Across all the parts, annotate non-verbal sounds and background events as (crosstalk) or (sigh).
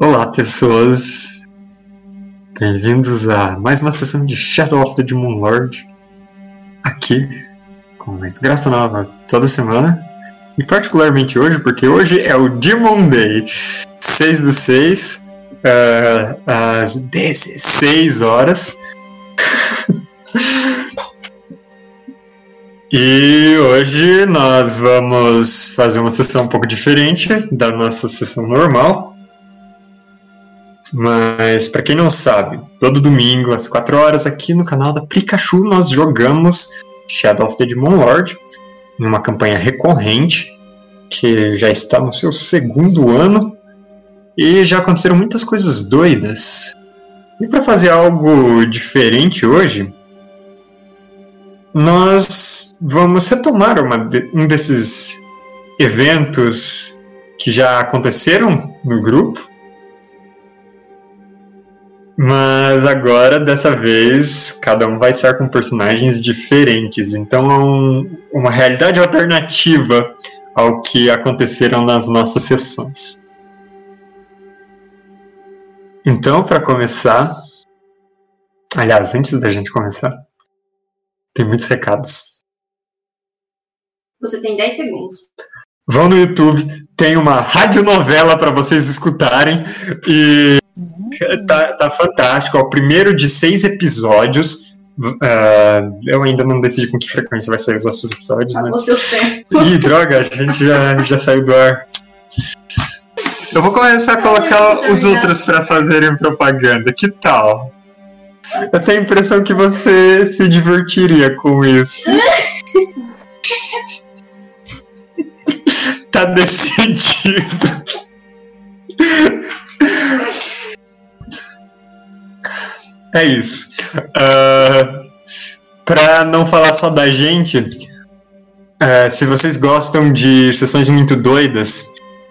Olá, pessoas. Bem-vindos a mais uma sessão de Shadow of the Demon Lord. Aqui, com uma desgraça nova toda semana. E particularmente hoje, porque hoje é o Demon Day. 6 do 6, uh, às 16 horas. (laughs) E hoje nós vamos fazer uma sessão um pouco diferente da nossa sessão normal. Mas para quem não sabe, todo domingo às 4 horas aqui no canal da Pikachu nós jogamos Shadow of the Demon Lord em uma campanha recorrente que já está no seu segundo ano e já aconteceram muitas coisas doidas. E para fazer algo diferente hoje, nós vamos retomar uma, um desses eventos que já aconteceram no grupo. Mas agora, dessa vez, cada um vai estar com personagens diferentes. Então é um, uma realidade alternativa ao que aconteceram nas nossas sessões. Então, para começar. Aliás, antes da gente começar, tem muitos recados. Você tem 10 segundos. Vão no YouTube, tem uma radionovela para vocês escutarem e tá, tá fantástico. É o primeiro de seis episódios. Uh, eu ainda não decidi com que frequência vai sair os outros episódios. Tá mas... seu tempo. Ih, droga, a gente já, já saiu do ar. Eu vou começar a colocar os outros para fazerem propaganda. Que tal? Eu tenho a impressão que você se divertiria com isso. tá decidido. É isso. Uh, pra não falar só da gente, uh, se vocês gostam de sessões muito doidas,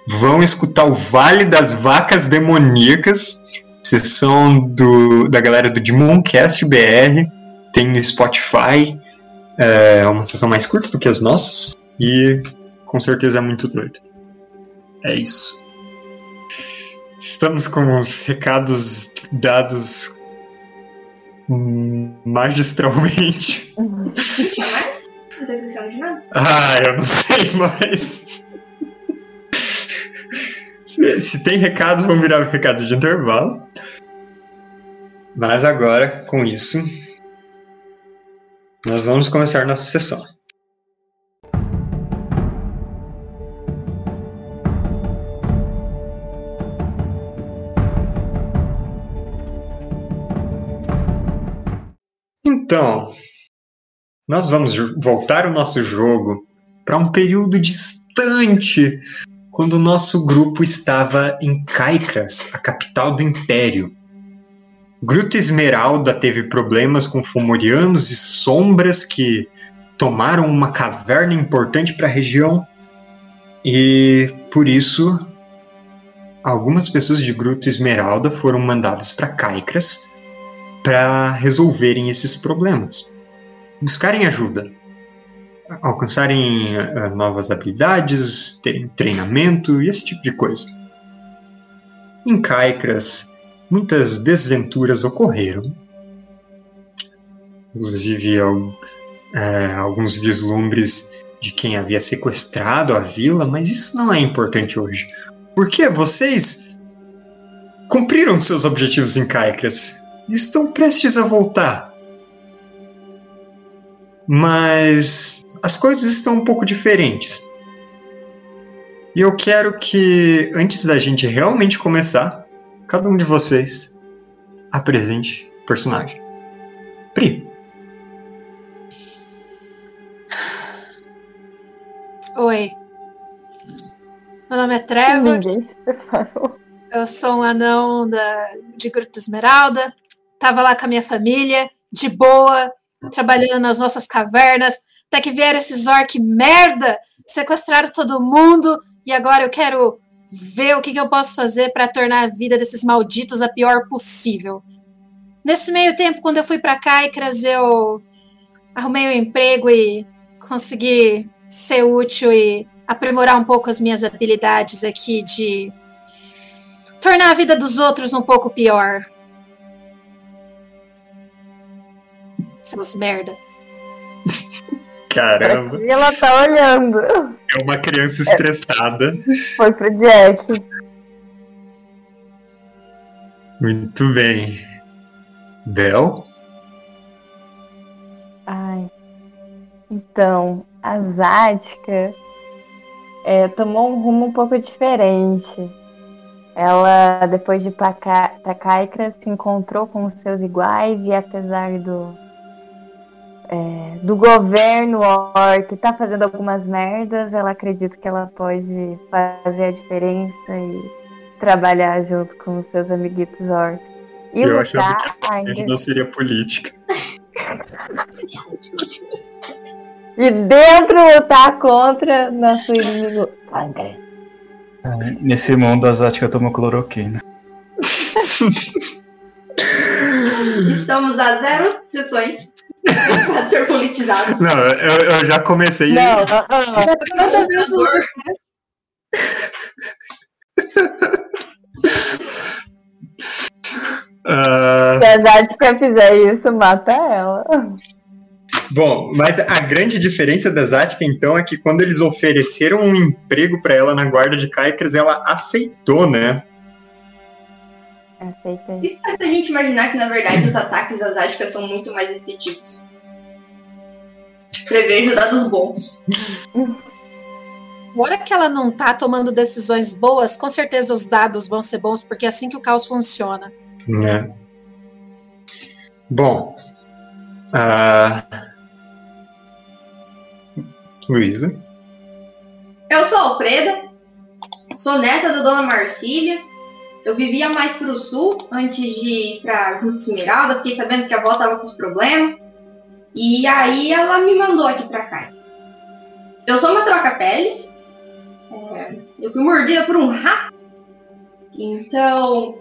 vão escutar o Vale das Vacas Demoníacas sessão do, da galera do Demoncast BR, tem no Spotify, é uma sessão mais curta do que as nossas, e com certeza é muito doido. É isso. Estamos com os recados dados (laughs) magistralmente. Tinha mais? Não tá esquecendo de nada? Ah, eu não sei mais. Se, se tem recados, vão virar recado de intervalo. Mas agora, com isso, nós vamos começar nossa sessão. Então, nós vamos voltar o nosso jogo para um período distante quando o nosso grupo estava em Caicras, a capital do Império. Gruta Esmeralda teve problemas com fomorianos e sombras que tomaram uma caverna importante para a região e por isso algumas pessoas de Gruta Esmeralda foram mandadas para Caicras para resolverem esses problemas, buscarem ajuda alcançarem uh, novas habilidades, terem treinamento e esse tipo de coisa. Em Caicras, muitas desventuras ocorreram, inclusive uh, alguns vislumbres de quem havia sequestrado a vila, mas isso não é importante hoje. Porque vocês cumpriram seus objetivos em Caicras estão prestes a voltar. Mas as coisas estão um pouco diferentes. E eu quero que, antes da gente realmente começar, cada um de vocês apresente o personagem. Pri. Oi. Meu nome é Trevor. Eu sou um anão da, de Gruta Esmeralda. Tava lá com a minha família, de boa, trabalhando nas nossas cavernas, até que vieram esses orc merda, sequestraram todo mundo e agora eu quero ver o que, que eu posso fazer para tornar a vida desses malditos a pior possível. Nesse meio tempo, quando eu fui para Caicras, eu arrumei um emprego e consegui ser útil e aprimorar um pouco as minhas habilidades aqui de tornar a vida dos outros um pouco pior. Seus merda. Caramba. E ela tá olhando. É uma criança estressada. Foi pro Jack. Muito bem. Bel? Ai. Então, a Zática é, tomou um rumo um pouco diferente. Ela, depois de ir pra, Ca... pra Caicra, se encontrou com os seus iguais e apesar do, é, do governo orc tá fazendo algumas merdas, ela acredita que ela pode fazer a diferença e trabalhar junto com os seus amiguitos orc. E Eu achava que a gente não seria política. (laughs) E dentro lutar contra nosso inimigo. André. É, Nesse mundo, a Zática toma cloroquina. (laughs) Estamos a zero sessões para ser politizados. Não, eu, eu já comecei. Não, ah, ah. Toda vez Ah, se a Zática fizer isso, mata ela. bom, mas a grande diferença da Zatka, então, é que quando eles ofereceram um emprego pra ela na guarda de Kaikras, ela aceitou, né? Aceita isso. Faz a gente imaginar que, na verdade, os ataques asiáticos são muito mais efetivos. Prevejo dados bons. (laughs) Agora que ela não tá tomando decisões boas, com certeza os dados vão ser bons, porque é assim que o caos funciona. Né? Bom. ah, Luísa. Eu sou a Alfreda, sou neta da Dona Marcília. Eu vivia mais pro sul antes de ir pra Gruta Esmeralda. Fiquei sabendo que a avó tava com os problemas. E aí ela me mandou aqui pra cá. Eu sou uma troca-peles. É, eu fui mordida por um rato. Então.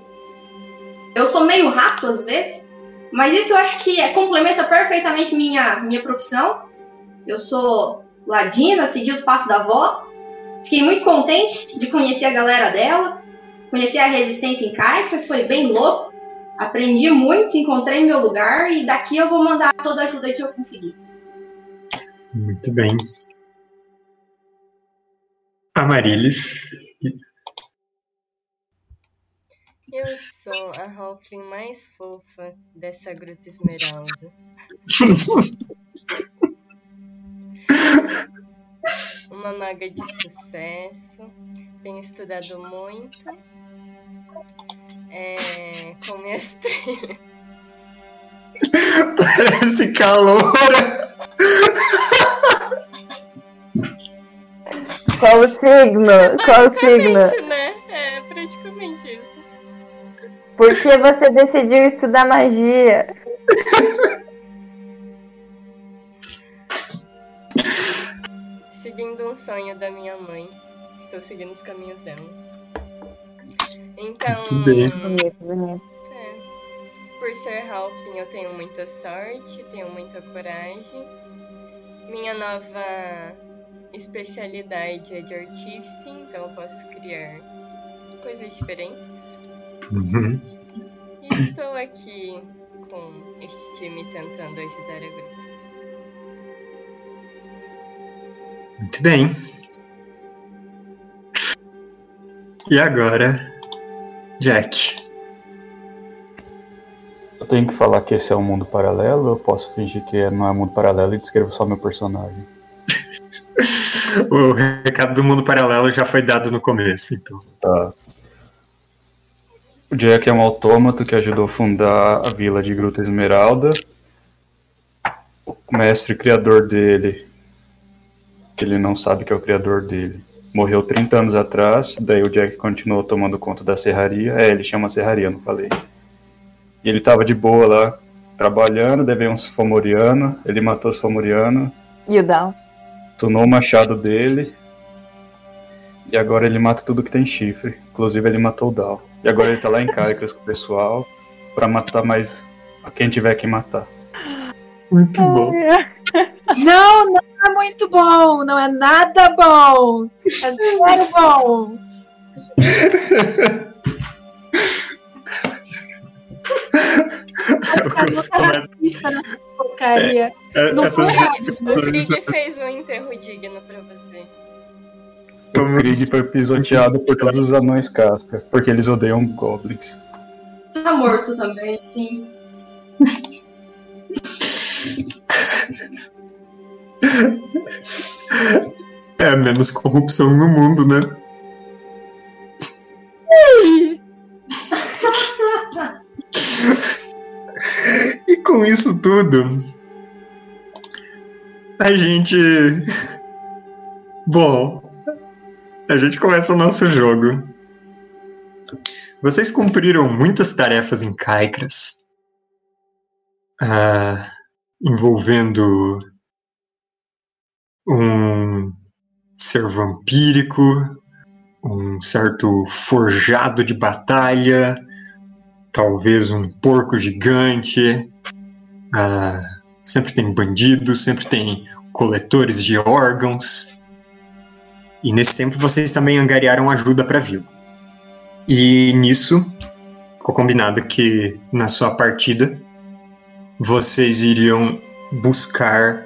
Eu sou meio rato às vezes. Mas isso eu acho que é, complementa perfeitamente minha, minha profissão. Eu sou ladina, segui os passos da avó. Fiquei muito contente de conhecer a galera dela, conhecer a resistência em Caicras, foi bem louco. Aprendi muito, encontrei meu lugar e daqui eu vou mandar toda a ajuda que eu conseguir. Muito bem. Amarilis. Eu sou a Halfling mais fofa dessa Gruta Esmeralda. (laughs) Uma maga de sucesso. Tenho estudado muito. É, com minhas trilhas. Parece caloura. Qual o signo? Qual o signo? Praticamente, né? É praticamente isso. Por que você decidiu estudar magia? Seguindo um sonho da minha mãe. Estou seguindo os caminhos dela. Então. Muito bem. Bonito, bonito. É. Por ser Halfling, eu tenho muita sorte, tenho muita coragem. Minha nova especialidade é de artífice, então eu posso criar coisas diferentes. Uhum. E estou aqui com este time tentando ajudar a gruta. Muito bem. E agora, Jack. Eu tenho que falar que esse é um mundo paralelo ou eu posso fingir que não é um mundo paralelo e descrevo só meu personagem? (laughs) O recado do mundo paralelo já foi dado no começo, então. Tá. O Jack é um autômato que ajudou a fundar a vila de Gruta Esmeralda. O mestre criador dele, que ele não sabe que é o criador dele, morreu 30 anos atrás. Daí o Jack continuou tomando conta da serraria. É, ele chama serraria, não falei. E ele tava de boa lá, trabalhando, veio uns Fomorianos. Ele matou os Fomorianos, E o Down? tunou o machado dele. E agora ele mata tudo que tem chifre. Inclusive ele matou o Dal. E agora ele tá lá em Caicras com o pessoal pra matar mais a quem tiver que matar. Muito bom. Não, (laughs) não é muito bom, não é nada bom. É zero bom. É tá racista nessa porcaria. É, é, não foi racismo. O Krieg fez um enterro digno pra você. O Krieg foi pisoteado por todos os anões casca, porque eles odeiam goblins. Tá morto também, sim. (laughs) (laughs) É menos corrupção no mundo, né? (laughs) e com isso tudo, a gente. Bom, a gente começa o nosso jogo. Vocês cumpriram muitas tarefas em Caicras, ah, envolvendo um ser vampírico, um certo forjado de batalha, talvez um porco gigante. Ah, sempre tem bandidos, sempre tem coletores de órgãos. E nesse tempo vocês também angariaram ajuda para vila. E nisso ficou combinado que na sua partida vocês iriam buscar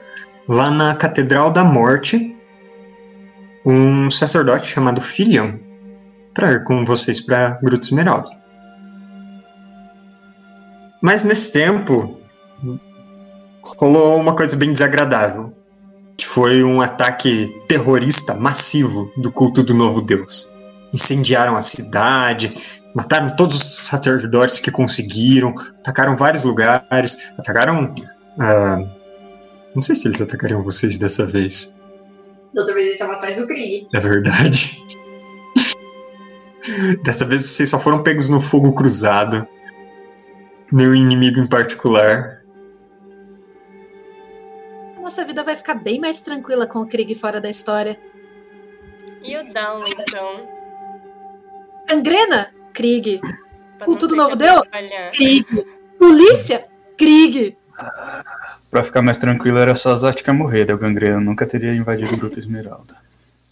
lá na Catedral da Morte um sacerdote chamado Filion para ir com vocês para Gruta Esmeralda. Mas nesse tempo rolou uma coisa bem desagradável, que foi um ataque terrorista massivo do culto do novo deus. Incendiaram a cidade, mataram todos os sacerdotes que conseguiram, atacaram vários lugares, atacaram. Uh, não sei se eles atacariam vocês dessa vez. Da outra vez eles estavam atrás do Krieg. É verdade. (laughs) Dessa vez vocês só foram pegos no fogo cruzado. Meu inimigo em particular. Nossa vida vai ficar bem mais tranquila com o Krieg fora da história. E o Down, então? Gangrena? Krieg. O Tudo Novo Deus? Krieg. Polícia? Krieg. Pra ficar mais tranquilo, era só a Zática morrer, da Gangrena nunca teria invadido o Grupo Esmeralda.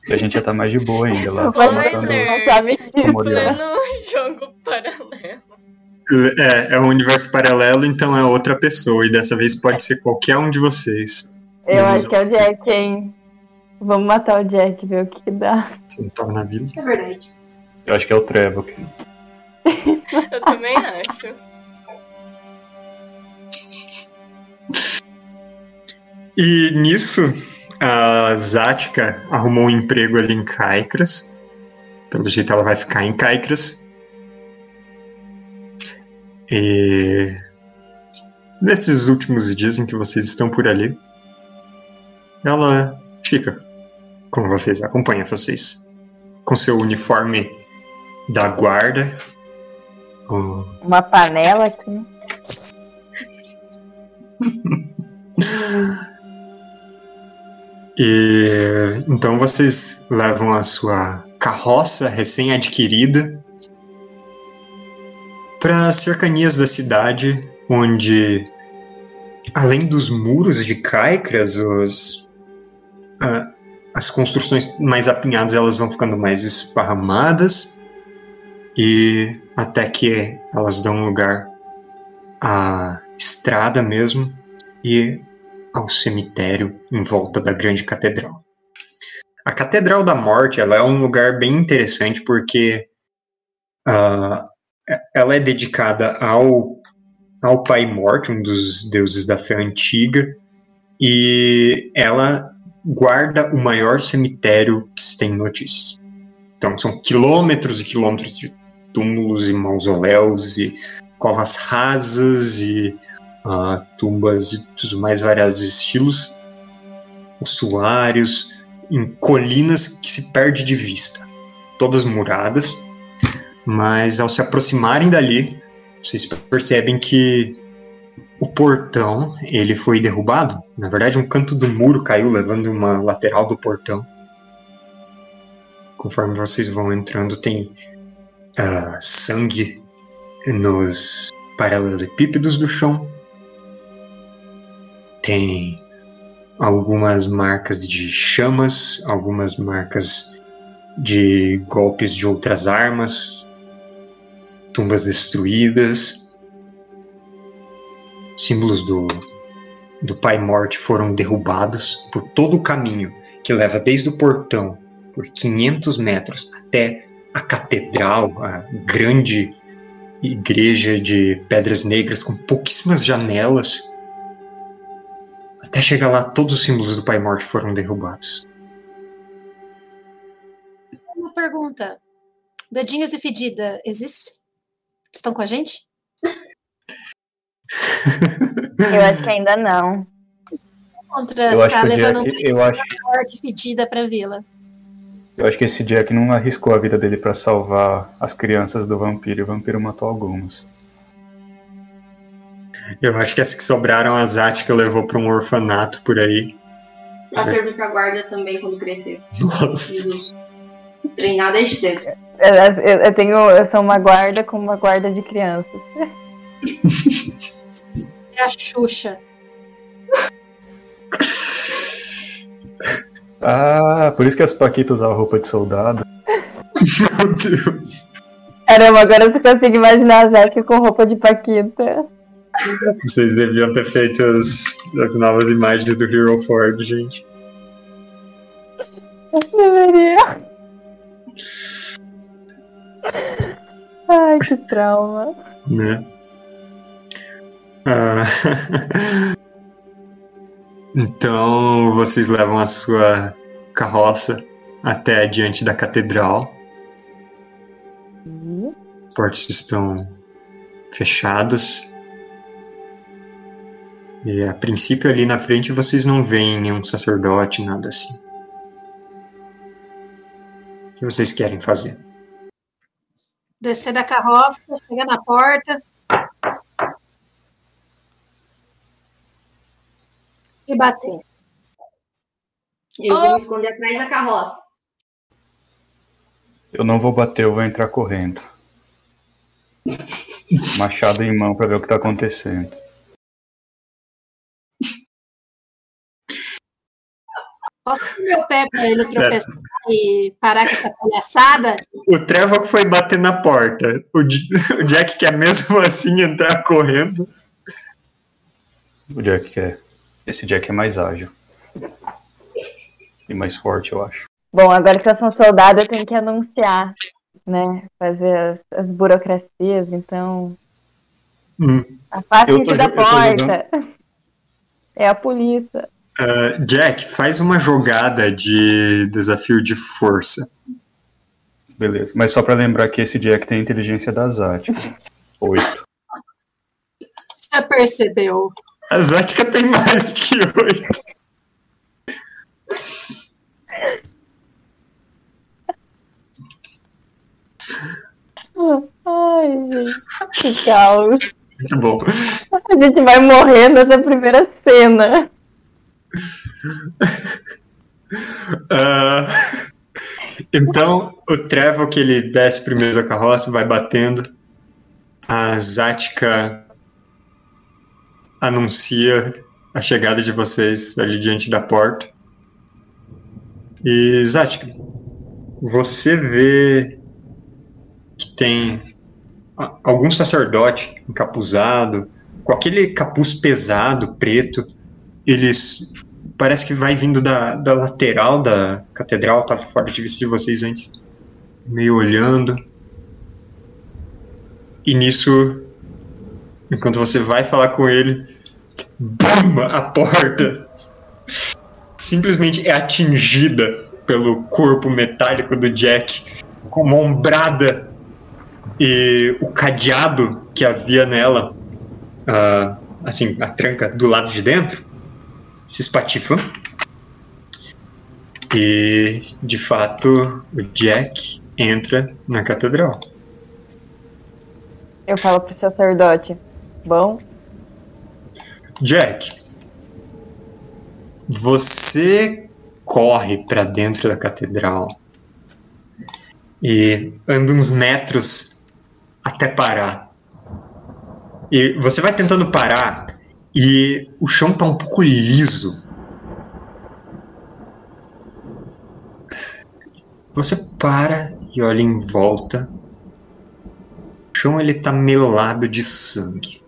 E a gente ia estar tá mais de boa ainda lá, só matando no jogo paralelo. É, é um universo paralelo, então é outra pessoa, e dessa vez pode ser qualquer um de vocês. Eu acho que é o Jack, hein? Vamos matar o Jack, ver o que dá. Sentar na vila. É verdade. Eu acho que é o Trevor. (laughs) Eu também acho. E nisso, a Zática arrumou um emprego ali em Caicras. Pelo jeito ela vai ficar em Caicras. E nesses últimos dias em que vocês estão por ali, ela fica com vocês, acompanha vocês com seu uniforme da guarda. Uma panela aqui. (laughs) E então vocês levam a sua carroça recém-adquirida para as cercanias da cidade, onde além dos muros de caicras, os, as construções mais apinhadas elas vão ficando mais esparramadas e até que elas dão lugar à estrada mesmo e ao cemitério em volta da grande catedral. A Catedral da Morte ela é um lugar bem interessante porque uh, ela é dedicada ao, ao Pai Morte, um dos deuses da fé antiga, e ela guarda o maior cemitério que se tem notícias. Então são quilômetros e quilômetros de túmulos e mausoléus e covas rasas e uh, tumbas dos mais variados estilos, ossuários, em colinas que se perde de vista, todas muradas, mas ao se aproximarem dali, vocês percebem que o portão ele foi derrubado. Na verdade, um canto do muro caiu, levando uma lateral do portão. Conforme vocês vão entrando, tem uh, sangue nos paralelepípedos do chão tem algumas marcas de chamas, algumas marcas de golpes de outras armas, tumbas destruídas. símbolos do, do Pai Morte foram derrubados por todo o caminho que leva desde o portão por 500 metros até a catedral, a grande igreja de pedras negras com pouquíssimas janelas. Até chegar lá, todos os símbolos do Pai Morte foram derrubados. Uma pergunta. Dedinhos e Fedida, existe? Estão com a gente? (laughs) Eu acho que ainda não. Contra Eu acho ficar que o levando Jack, eu acho, orc fedida pra vila. eu acho que esse Jack não arriscou a vida dele pra salvar as crianças do vampiro e o vampiro matou algumas. Eu acho que as que sobraram, a Zática levou para um orfanato por aí. Pra servir pra guarda também quando crescer. Nossa. Treinar desde cedo. Eu, eu- eu tenho, eu sou uma guarda com uma guarda de crianças. É a Xuxa. (laughs) Ah, por isso que as Paquitas usavam roupa de soldado. Meu Deus. Caramba, agora você consegue imaginar a Zatka com roupa de Paquita. Vocês deviam ter feito as, as novas imagens do Hero Ford, gente. Deveria. Ai, que trauma. né? Ah, então vocês levam a sua carroça até diante da catedral. Os portos estão fechados. E a princípio ali na frente vocês não veem nenhum sacerdote, nada assim. O que vocês querem fazer? Descer da carroça, chegar na porta. E bater. Eu Oh. vou me esconder atrás da carroça. Eu não vou bater, eu vou entrar correndo. (laughs) Machado em mão pra ver o que tá acontecendo. Posso pôr meu pé pra ele tropeçar e parar com essa palhaçada? O Trevor foi bater na porta. O, o Jack quer mesmo (laughs) assim entrar correndo. O Jack é. Esse Jack é mais ágil. E mais forte, eu acho. Bom, agora que eu sou soldado, eu tenho que anunciar, né? Fazer as, as burocracias, então. Hum. Tô Afaste da porta. É a polícia. Ah, Jack, faz uma jogada de desafio de força. Beleza. Mas só pra lembrar que esse Jack tem a inteligência da Zat. Oito. Já percebeu? A Zática tem mais que oito. Ai, gente. Que caos. Muito bom. A gente vai morrer nessa primeira cena. (laughs) Ah, então, o Trevor, que ele desce primeiro da carroça, vai batendo. A Zática anuncia a chegada de vocês ali diante da porta. E, Zática, você vê que tem algum sacerdote encapuzado, com aquele capuz pesado, preto. Eles parece que vai vindo da, da lateral da catedral, tava fora de vista de vocês antes, meio olhando. E nisso, enquanto você vai falar com ele, BUM! A porta simplesmente é atingida pelo corpo metálico do Jack, com uma ombrada e o cadeado que havia nela, ah, assim, a tranca do lado de dentro, se espatifa. E, de fato, o Jack entra na catedral. Eu falo pro sacerdote. Bom, Jack, você corre para dentro da catedral e anda uns metros até parar. E você vai tentando parar e o chão tá um pouco liso. Você para e olha em volta. O chão ele tá melado de sangue.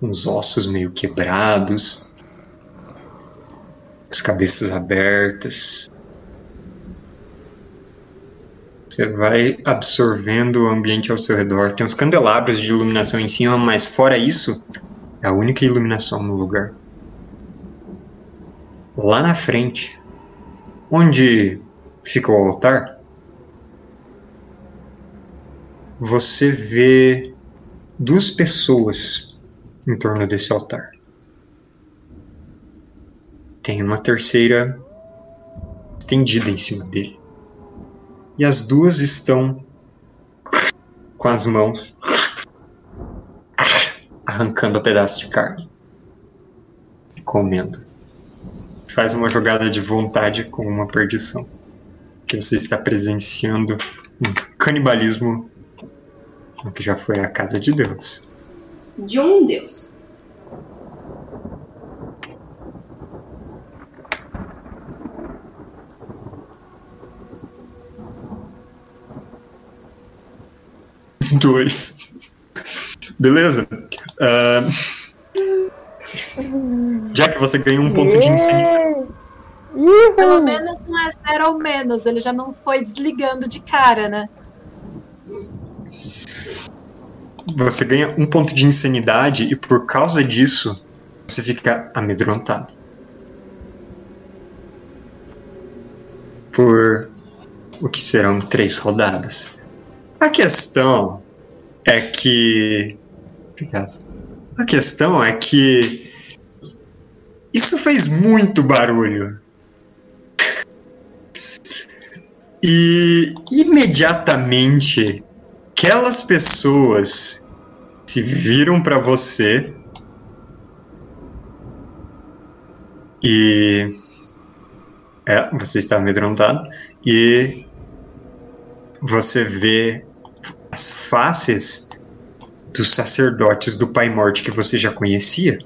uns ossos meio quebrados, as cabeças abertas. Você vai absorvendo o ambiente ao seu redor. Tem uns candelabros de iluminação em cima, mas fora isso, a única iluminação no lugar. Lá na frente, onde fica o altar, você vê duas pessoas em torno desse altar. Tem uma terceira estendida em cima dele. E as duas estão com as mãos arrancando um pedaço de carne e comendo. Faz uma jogada de vontade com uma perdição. Que você está presenciando um canibalismo que já foi a casa de Deus. De um Deus. Dois. Beleza? Uh... Já que você ganhou um ponto de insanidade. Pelo menos não é zero ou menos, ele já não foi desligando de cara, né? Você ganha um ponto de insanidade e por causa disso você fica amedrontado. Por o que serão três rodadas. A questão é que. Obrigado. A questão é que. Isso fez muito barulho. E imediatamente aquelas pessoas se viram para você e é, você está amedrontado e você vê as faces dos sacerdotes do Pai Morte que você já conhecia.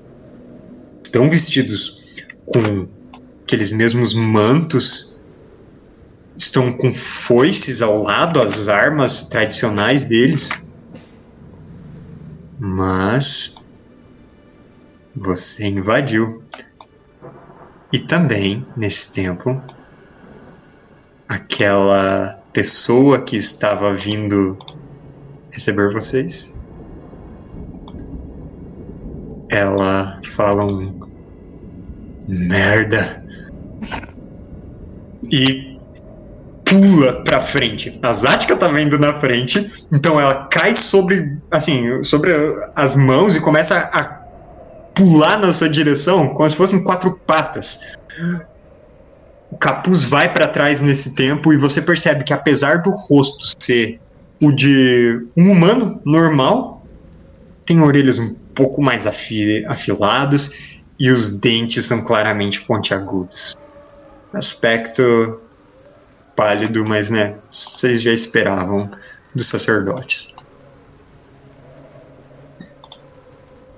Estão vestidos com aqueles mesmos mantos, estão com foices ao lado, as armas tradicionais deles. Mas você invadiu. E também, nesse tempo, aquela pessoa que estava vindo receber vocês. Ela fala um merda e pula pra frente. A Zatka tá vendo na frente, então ela cai sobre, assim, sobre as mãos e começa a pular na sua direção como se fossem quatro patas. O capuz vai para trás nesse tempo e você percebe que apesar do rosto ser o de um humano normal tem orelhas um pouco mais afi afiladas e os dentes são claramente pontiagudos. Aspecto pálido, mas né, vocês já esperavam dos sacerdotes.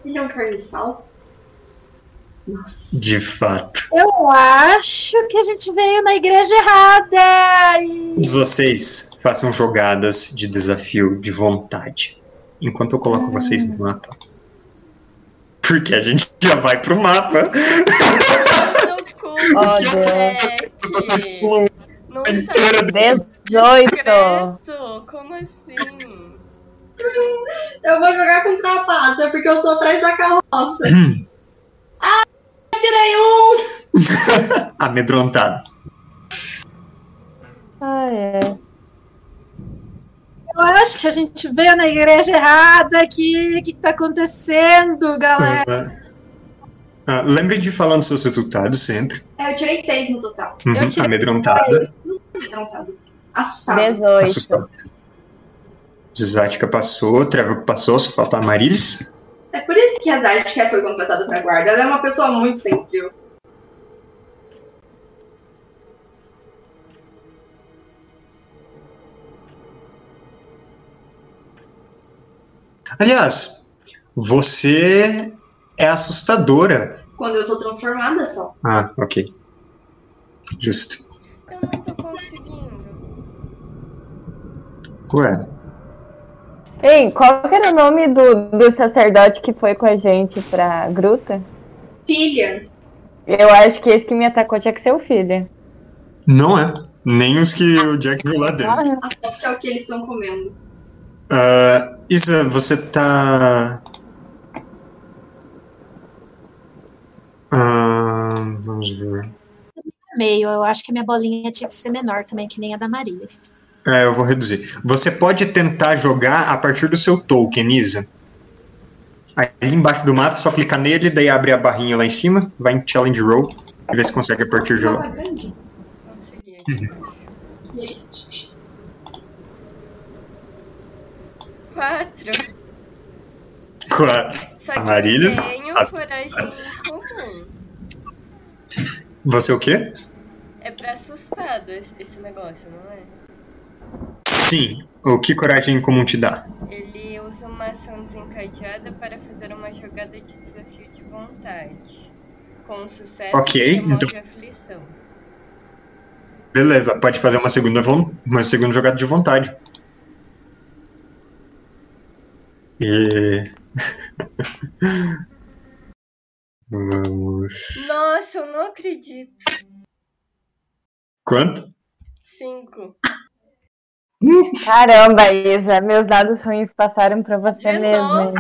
Ele é um carniçal? Nossa. De fato. Eu acho que a gente veio na igreja errada. E... Vocês façam jogadas de desafio de vontade. Enquanto eu coloco vocês no mapa. Porque a gente (laughs) já vai pro mapa. Oh, Deus. Vocês pulam inteira 18! como assim? Eu vou jogar com trapaça, porque eu tô atrás da carroça. ah, tirei um! (laughs) Amedrontado. Ah, é. Eu acho que a gente veio na igreja errada aqui. O que tá acontecendo, galera? Ah, lembre de falar nos seus resultados sempre. É, eu tirei seis no total. Uhum, Eu tirei Amedrontada. Amedrontado. Assustado. 18. Assustado. Zvática passou, Trevor passou, só falta a Marilis. É por isso que a Zatka foi contratada pra guarda. Ela é uma pessoa muito sem frio. Aliás, você é assustadora. Quando eu tô transformada só. Ah, ok. Justo. Eu não tô conseguindo. Ué, Ei, qual que era o nome do, do sacerdote que foi com a gente pra gruta? Filha. Eu acho que esse que me atacou tinha que ser o filho. Não é. Nem os que o Jack viu lá dentro. Aposto que é o que eles estão comendo. Ah, Isa, você tá. Ah, vamos ver. Meio, eu acho que a minha bolinha tinha que ser menor também, que nem a da Maria. É, eu vou reduzir. Você pode tentar jogar a partir do seu token, Isa. Aí embaixo do mapa, só clicar nele, daí abre a barrinha lá em cima, vai em Challenge Roll e vê se consegue a partir de lá. Gente. Quatro. Quatro. Só que tenho as- coragem comum. Você o quê? É pra assustado esse negócio, não é? Sim. O que coragem comum te dá? Ele usa uma ação desencadeada para fazer uma jogada de desafio de vontade. Com sucesso, Ok, remove então- a aflição. Beleza, pode fazer uma segunda, uma segunda jogada de vontade. E. (laughs) Vamos. Nossa, eu não acredito. Quanto? Cinco. Caramba, Isa, meus dados ruins passaram pra você De mesmo. novo!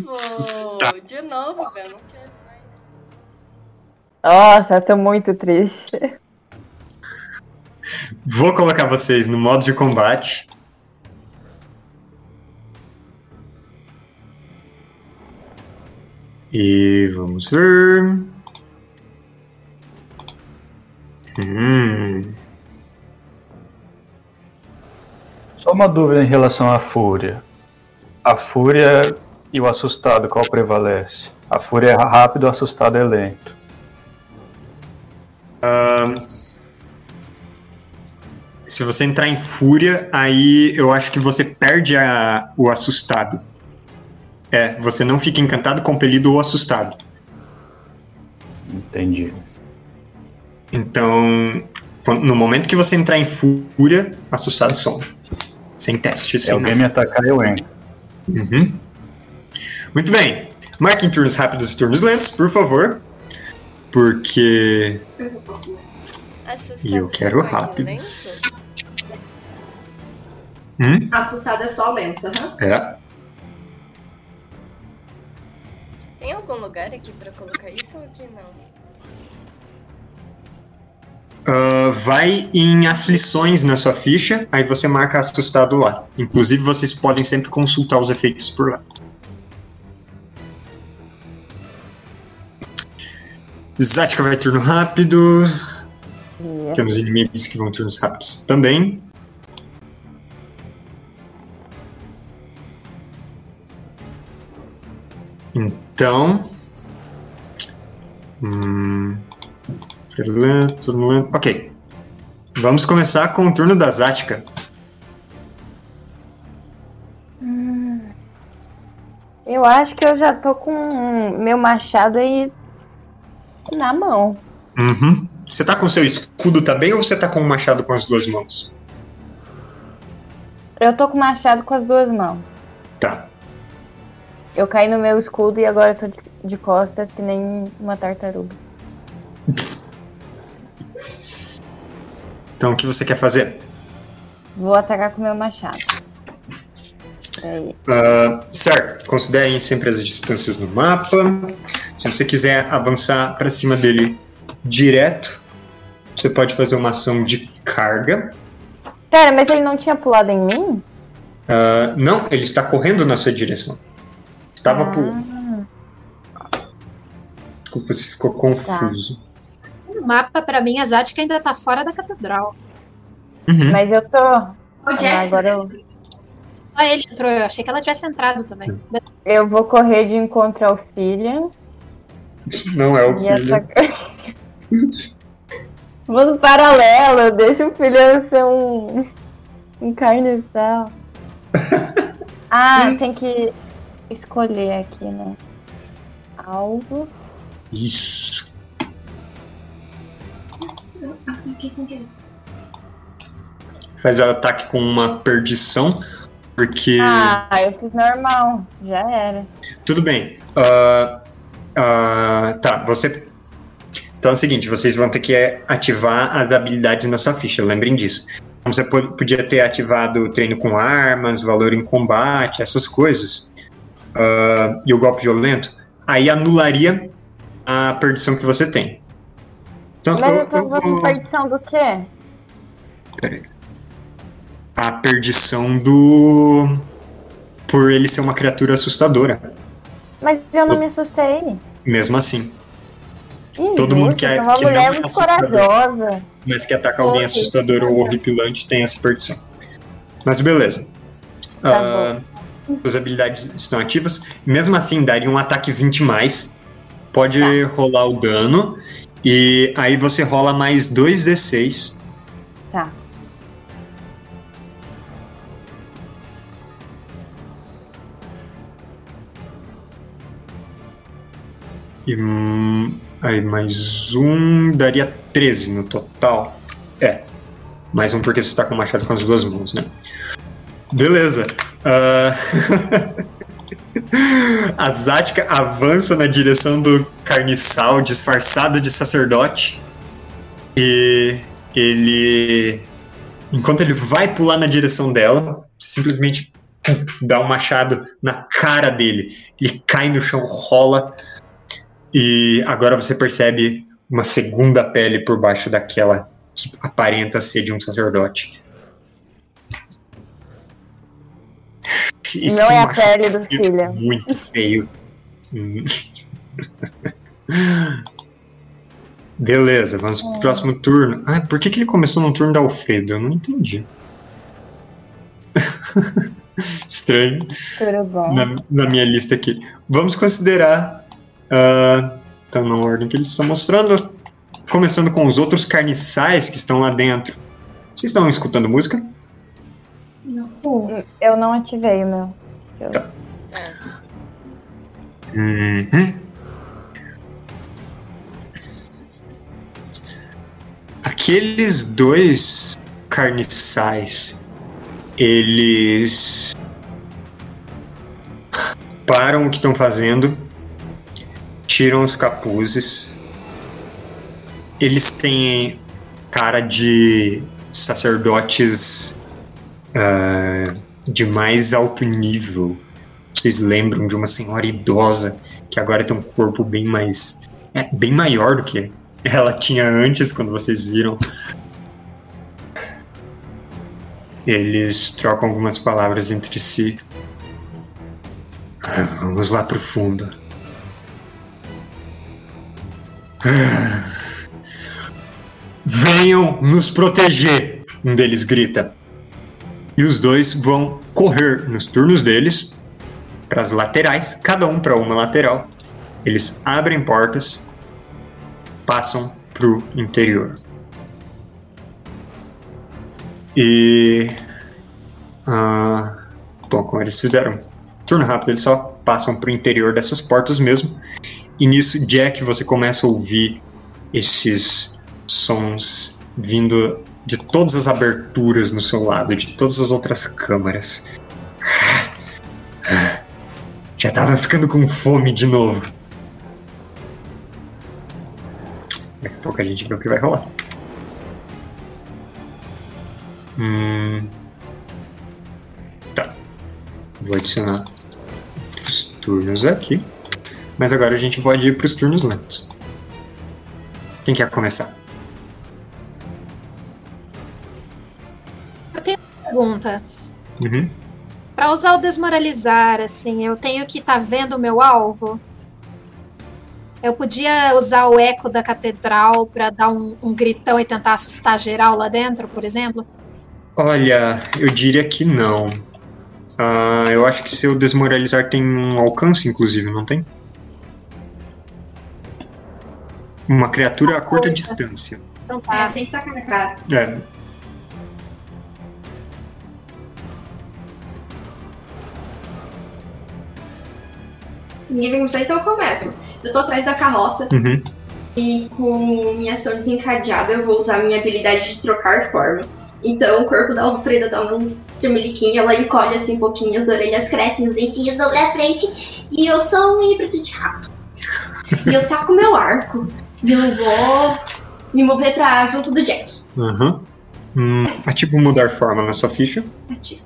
De novo, velho. Não quero mais. Nossa, eu tô muito triste. Vou colocar vocês no modo de combate. E vamos ver. Hum. Só uma dúvida em relação à fúria. A fúria e o assustado, qual prevalece? A fúria é rápido, o assustado é lento. Se você entrar em fúria, aí eu acho que você perde a- o assustado. É, você não fica encantado, compelido ou assustado. Entendi. Então, no momento que você entrar em fúria, assustado some. Sem teste, Se sem alguém me atacar, eu entro. Uhum. Muito bem. Marquem turnos rápidos e turnos lentos, por favor. Porque. Assustado eu quero rápidos. lento? Hum? Assustado é só lento, aham. É. Tem algum lugar aqui pra colocar isso ou aqui não? Ah, vai em aflições na sua ficha, aí você marca assustado lá. Inclusive, vocês podem sempre consultar os efeitos por lá. Zática vai turno rápido. Ia. Temos inimigos que vão turnos rápidos também. Então. Hum, turno lento, turno lento. Ok. Vamos começar com o turno da Zática. Hum. Eu acho que eu já tô com meu machado aí na mão. Uhum. Você tá com seu escudo também ou você tá com o machado com as duas mãos? Eu tô com o machado com as duas mãos. Tá. Eu caí no meu escudo e agora eu tô de, de costas que nem uma tartaruga. (laughs) Então o que você quer fazer? Vou atacar com meu machado. Ah, certo, considerem sempre as distâncias no mapa. Se você quiser avançar para cima dele direto, você pode fazer uma ação de carga. Pera, mas ele não tinha pulado em mim? Ah, não, ele está correndo na sua direção. Estava pulando. Ah, Desculpa se ficou confuso. No mapa, pra mim, a Zática ainda tá fora da catedral. Uhum. mas eu tô. Ô, Jack, Ah, agora eu, Só ele entrou, eu achei que ela tivesse entrado também. eu vou correr de encontro ao filho Não é o e filho. atacar. (laughs) Vou no paralelo, deixa o filho ser um. um carniçal. (laughs) Ah, tem que escolher aqui, né? Alvo. Isso. Sem querer. Faz ataque com uma perdição. Porque. Ah, eu fiz normal. Já era. Tudo bem. Uh, uh, tá, você. Então é o seguinte, vocês vão ter que ativar as habilidades na sua ficha, lembrem disso. Então, você podia ter ativado o treino com armas, valor em combate, essas coisas. Uh, e o golpe violento. Aí anularia a perdição que você tem. Então, Mas eu, tô usando perdição do quê? Peraí. A perdição do. Por ele ser uma criatura assustadora. Mas eu não me assustei. Mesmo assim. Ih, Todo mundo que, é, uma que mulher não é muito corajosa. Mas que ataca alguém assustador ou horripilante tem essa perdição. Mas beleza. Tá uh, as habilidades estão ativas. Mesmo assim, daria um ataque 20 mais. Pode tá. rolar o dano. E aí você rola mais 2d6. Tá. E hum, aí mais um daria 13 no total. É. Mais um porque você tá com o machado com as duas mãos, né? Beleza. Uh... (laughs) A Zática avança na direção do carniçal disfarçado de sacerdote. E ele. Enquanto ele vai pular na direção dela, simplesmente dá um machado na cara dele. Ele cai no chão, rola. E agora você percebe uma segunda pele por baixo daquela que aparenta ser de um sacerdote. Isso não é a pele do filho. Muito feio. (laughs) Beleza, vamos pro é. próximo turno. Ah, por que, que ele começou no turno da Alfredo? Eu não entendi. (laughs) Estranho. Tudo bom. Na, na, minha lista aqui. Vamos considerar. Uh, tá na ordem que eles estão mostrando. Começando com os outros carniçais que estão lá dentro. Vocês estão escutando música? Eu não ativei o meu. Eu... Tá. Uhum. Aqueles dois carniçais, eles param o que estão fazendo, tiram os capuzes. Eles têm cara de sacerdotes uh, de mais alto nível. Vocês lembram de uma senhora idosa que agora tem um corpo bem mais. É, bem maior do que ela tinha antes quando vocês viram. Eles trocam algumas palavras entre si. Ah, vamos lá pro fundo. Ah, venham nos proteger! Um deles grita. E os dois vão correr nos turnos deles para as laterais, cada um para uma lateral. Eles abrem portas, passam pro interior. E. Uh, bom, como eles fizeram turno rápido, eles só passam pro interior dessas portas mesmo. E nisso, Jack, você começa a ouvir esses sons vindo de todas as aberturas no seu lado, de todas as outras câmaras. (sighs) Já tava ficando com fome de novo. Daqui a pouco a gente vê o que vai rolar. Hum. Tá. Vou adicionar os turnos aqui. Mas agora a gente pode ir para os turnos lentos. Quem quer começar? Pergunta. Uhum. Para usar o desmoralizar, assim, eu tenho que estar tá vendo o meu alvo? Eu podia usar o eco da catedral para dar um, um, gritão e tentar assustar geral lá dentro, por exemplo? Olha, eu diria que não. Uh, eu acho que seu desmoralizar tem um alcance, inclusive, não tem? Uma criatura a curta distância. Então tá. Tem que tacar na cara. É, ninguém vai começar, então eu começo. Eu tô atrás da carroça. Uhum. E com minha ação desencadeada, eu vou usar minha habilidade de trocar forma. Então o corpo da Alfreda dá uns tremeliquinhos, ela encolhe assim um pouquinho, as orelhas crescem, os dentinhos dobram a frente. E eu sou um híbrido de rato. e eu saco meu arco. E eu vou me mover pra junto do Jack. Aham. Hum, ativo mudar forma na sua ficha. Ativo.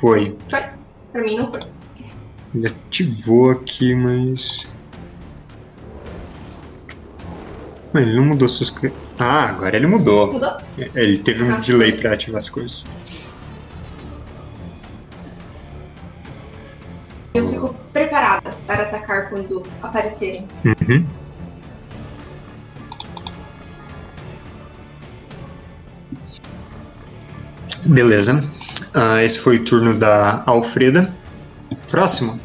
Foi. Foi. Pra mim não foi. Ele ativou aqui, mas. Mas ele não mudou suas. Ah, agora ele mudou. Mudou? Ele teve um Ah. delay pra ativar as coisas. Eu fico preparada para atacar quando aparecerem. Uhum. Beleza. Ah, esse foi o turno da Alfreda. Próximo.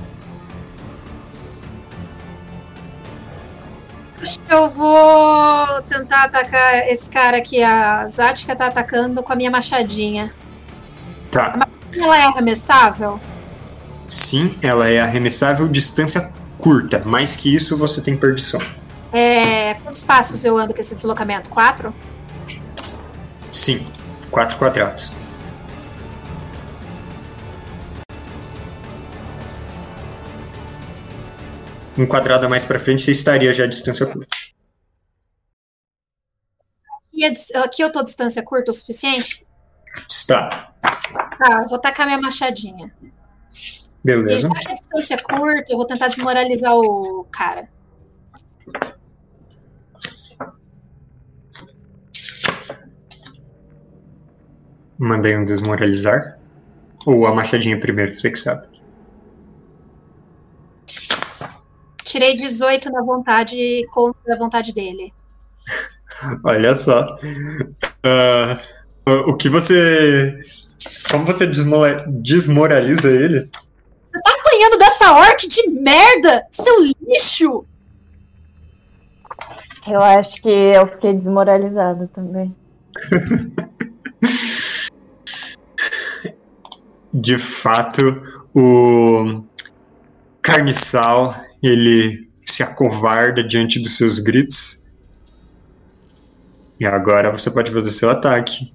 Acho que eu vou tentar atacar esse cara aqui. A Zática tá atacando com a minha machadinha. Tá. Ela é arremessável? Sim, ela é arremessável distância curta. Mais que isso, você tem perdição. É, quantos passos eu ando com esse deslocamento? Quatro? Sim. Quatro quadrados. Um quadrado a mais pra frente, você estaria já a distância curta. E dis- aqui eu tô distância curta o suficiente? Está. Tá, eu vou tacar minha machadinha. E Beleza. já que a distância é curta, eu vou tentar desmoralizar o cara. Mandei um desmoralizar. Ou a machadinha primeiro, você que sabe. Tirei 18 na vontade contra a vontade dele. Olha só. Ah, o que você. Como você desmola- desmoraliza ele? Apanhando dessa orc de merda! Seu lixo! Eu acho que eu fiquei desmoralizada também. (laughs) De fato, o Carniçal ele se acovarda diante dos seus gritos. E agora você pode fazer seu ataque.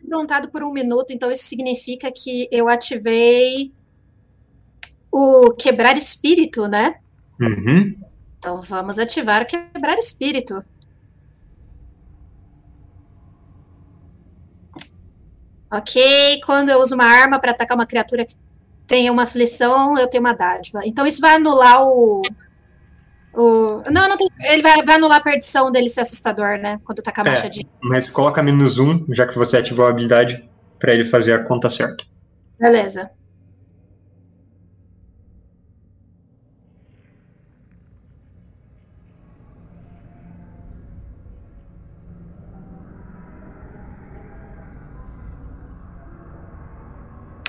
Perguntado por um minuto, então isso significa que eu ativei o quebrar espírito, né? Uhum. Então vamos ativar o quebrar espírito. Ok, quando eu uso uma arma para atacar uma criatura que tenha uma aflição, eu tenho uma dádiva. Então isso vai anular o. o não, não tem, ele vai, vai anular a perdição dele ser assustador, né? Quando tacar a É. machadinha. Mas coloca menos um, já que você ativou a habilidade, pra ele fazer a conta certa. Beleza.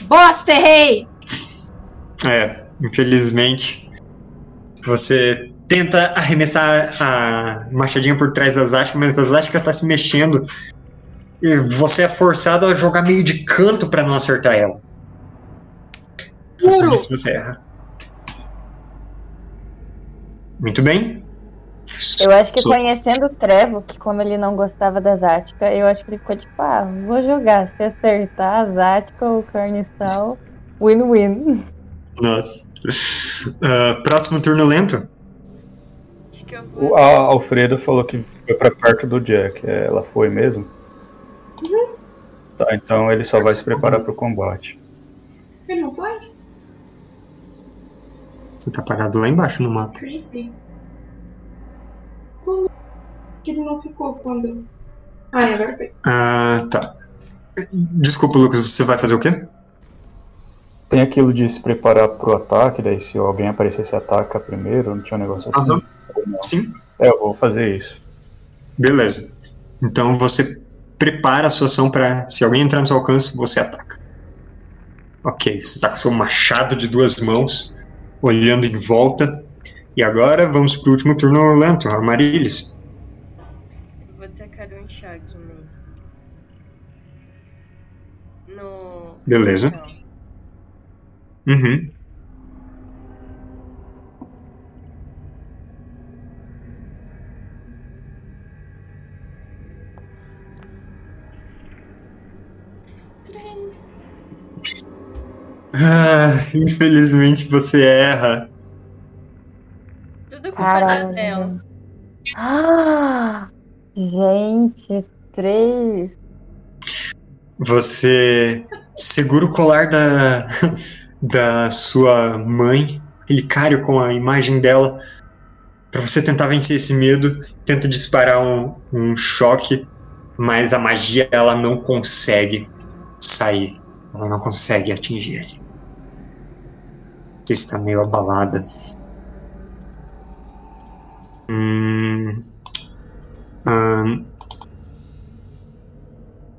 Bosta, errei! É, infelizmente. Você tenta arremessar a machadinha por trás das Zásticas, mas a Zástica está se mexendo. E você é forçado a jogar meio de canto para não acertar ela. Puro! você erra. Muito bem. Eu acho que Sou- conhecendo o Trevo, que como ele não gostava da Zática, eu acho que ele ficou tipo, ah, vou jogar. Se acertar a Zática ou o Carniçal, win-win. Nossa. Ah, próximo turno lento. Acho que eu O- vou. A Alfredo falou que foi pra perto do Jack. É, Ela foi mesmo? Tá, então ele só vai se preparar pro combate. Ele não foi? Você tá parado lá embaixo no mapa. Creepy. Como que ele não ficou quando. Ah, é, agora foi. Ah, tá. Desculpa, Lucas, você vai fazer o quê? Tem aquilo de se preparar pro ataque, daí se alguém aparecer se ataca primeiro, não tinha um negócio assim? Aham. Sim. É, eu vou fazer isso. Beleza. Então você prepara a sua ação para se alguém entrar no seu alcance, você ataca. Ok, você tá com seu machado de duas mãos, olhando em volta. E agora vamos pro último turno lento, Amarilis. Vou tacar um choque nele. No Beleza. Uhum. Três. Ah, infelizmente você erra. Tudo da dela. Ah, gente, três. Você segura o colar da, da sua mãe, relicário com a imagem dela, pra você tentar vencer esse medo. Tenta disparar um, um choque, mas a magia ela não consegue sair. Ela não consegue atingir ele. Você está meio abalada. Hum.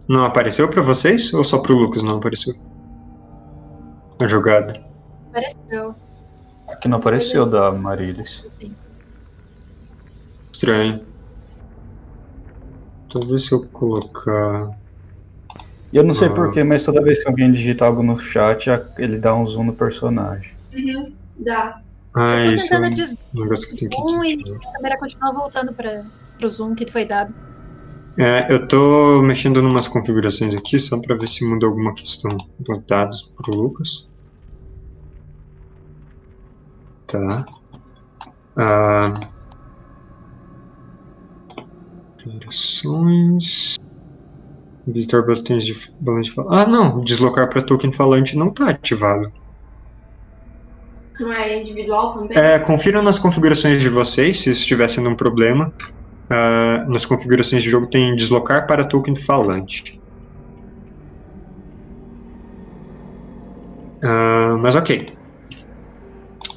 Não apareceu pra vocês? Ou só pro Lucas não apareceu? A jogada. Apareceu. Aqui não apareceu da Marilis. Assim. Estranho. Talvez se eu colocar. E eu não sei Ah. porquê, mas toda vez que alguém digita algo no chat, ele dá um zoom no personagem. Uhum, dá. Ah, eu tô isso é tentando um des... zoom e a câmera continua voltando para o zoom que foi dado. É, eu tô mexendo em umas configurações aqui só pra ver se muda alguma questão dos dados pro Lucas. Tá. Ah. Configurações. Habilitar botões de falante. Ah, não. Deslocar para token falante não tá ativado. Não é individual também? É, confiram nas configurações de vocês se estiver sendo um problema. Ah, nas configurações de jogo tem deslocar para token falante. Ah, mas ok.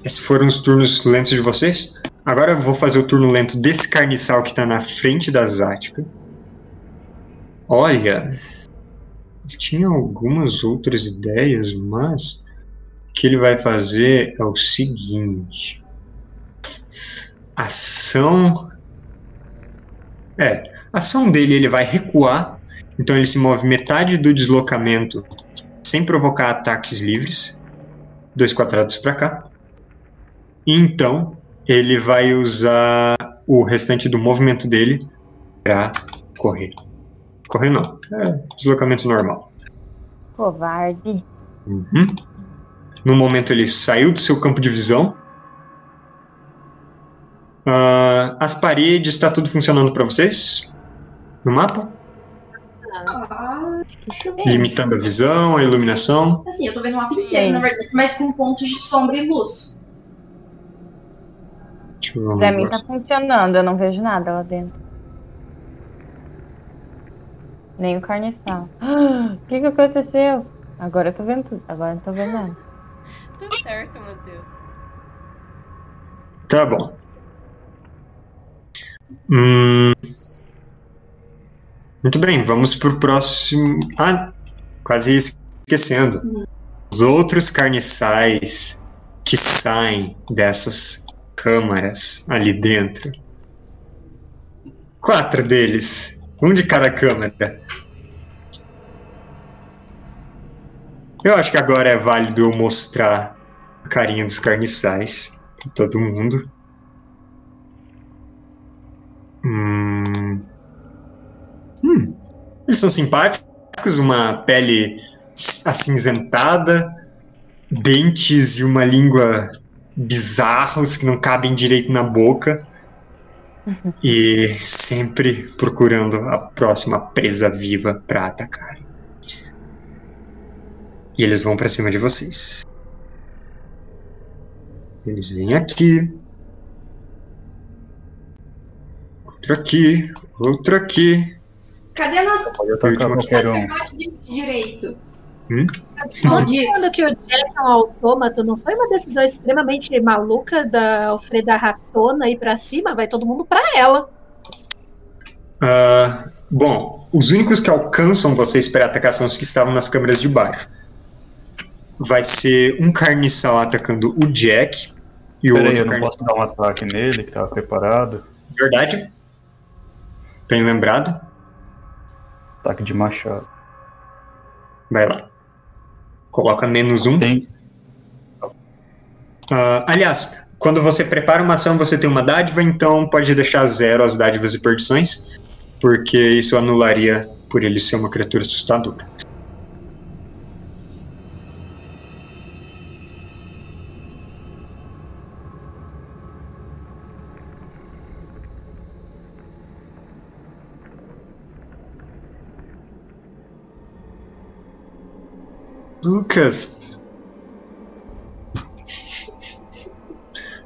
Esses foram os turnos lentos de vocês. Agora eu vou fazer o turno lento desse carniçal que tá na frente da Zática. Olha, tinha algumas outras ideias, mas que ele vai fazer é o seguinte. Ação. É, a ação dele ele vai recuar, então ele se move metade do deslocamento sem provocar ataques livres, dois quadrados para cá. E então ele vai usar o restante do movimento dele para correr. Correr não, é deslocamento normal. Covarde. Uhum. No momento ele saiu do seu campo de visão. Ah, as paredes, está tudo funcionando para vocês? No mapa? Ah. Limitando a visão, a iluminação. Assim, eu tô vendo uma mapa inteiro, na verdade, mas com pontos de sombra e luz. Pra mim tá funcionando, eu não vejo nada lá dentro. Nem o carniçal. (gasps) O que que aconteceu? Agora eu tô vendo tudo. Agora eu não tô vendo nada. Tudo certo. Tá bom. Hum. Muito bem, vamos pro próximo. Ah, quase esquecendo. Os outros carniçais que saem dessas câmaras ali dentro. Quatro deles. Um de cada câmara. Eu acho que agora é válido eu mostrar a carinha dos carniçais pra todo mundo. Hum. Hum. Eles são simpáticos, uma pele acinzentada, dentes e uma língua bizarros que não cabem direito na boca. E sempre procurando a próxima presa viva pra atacar. E eles vão pra cima de vocês. Eles vêm aqui. Outro aqui. Outro aqui. Cadê a nossa Pode atacar Última qualquer um. parte de direito? Falando que o Jack é um autômato, não foi uma decisão extremamente maluca da Alfreda Ratona ir pra cima? Vai todo mundo pra ela. Ah, bom, os únicos que alcançam vocês para atacar são os que estavam nas câmeras de baixo. Vai ser um carniçal atacando o Jack e o Peraí, outro eu não carniçal. posso dar um ataque nele, que tava preparado. Verdade? Bem lembrado? Ataque de machado. Vai lá. Coloca menos um. Tem. Uh, aliás, quando você prepara uma ação, você tem uma dádiva, então pode deixar zero as dádivas e perdições, porque isso anularia por ele ser uma criatura assustadora. Lucas.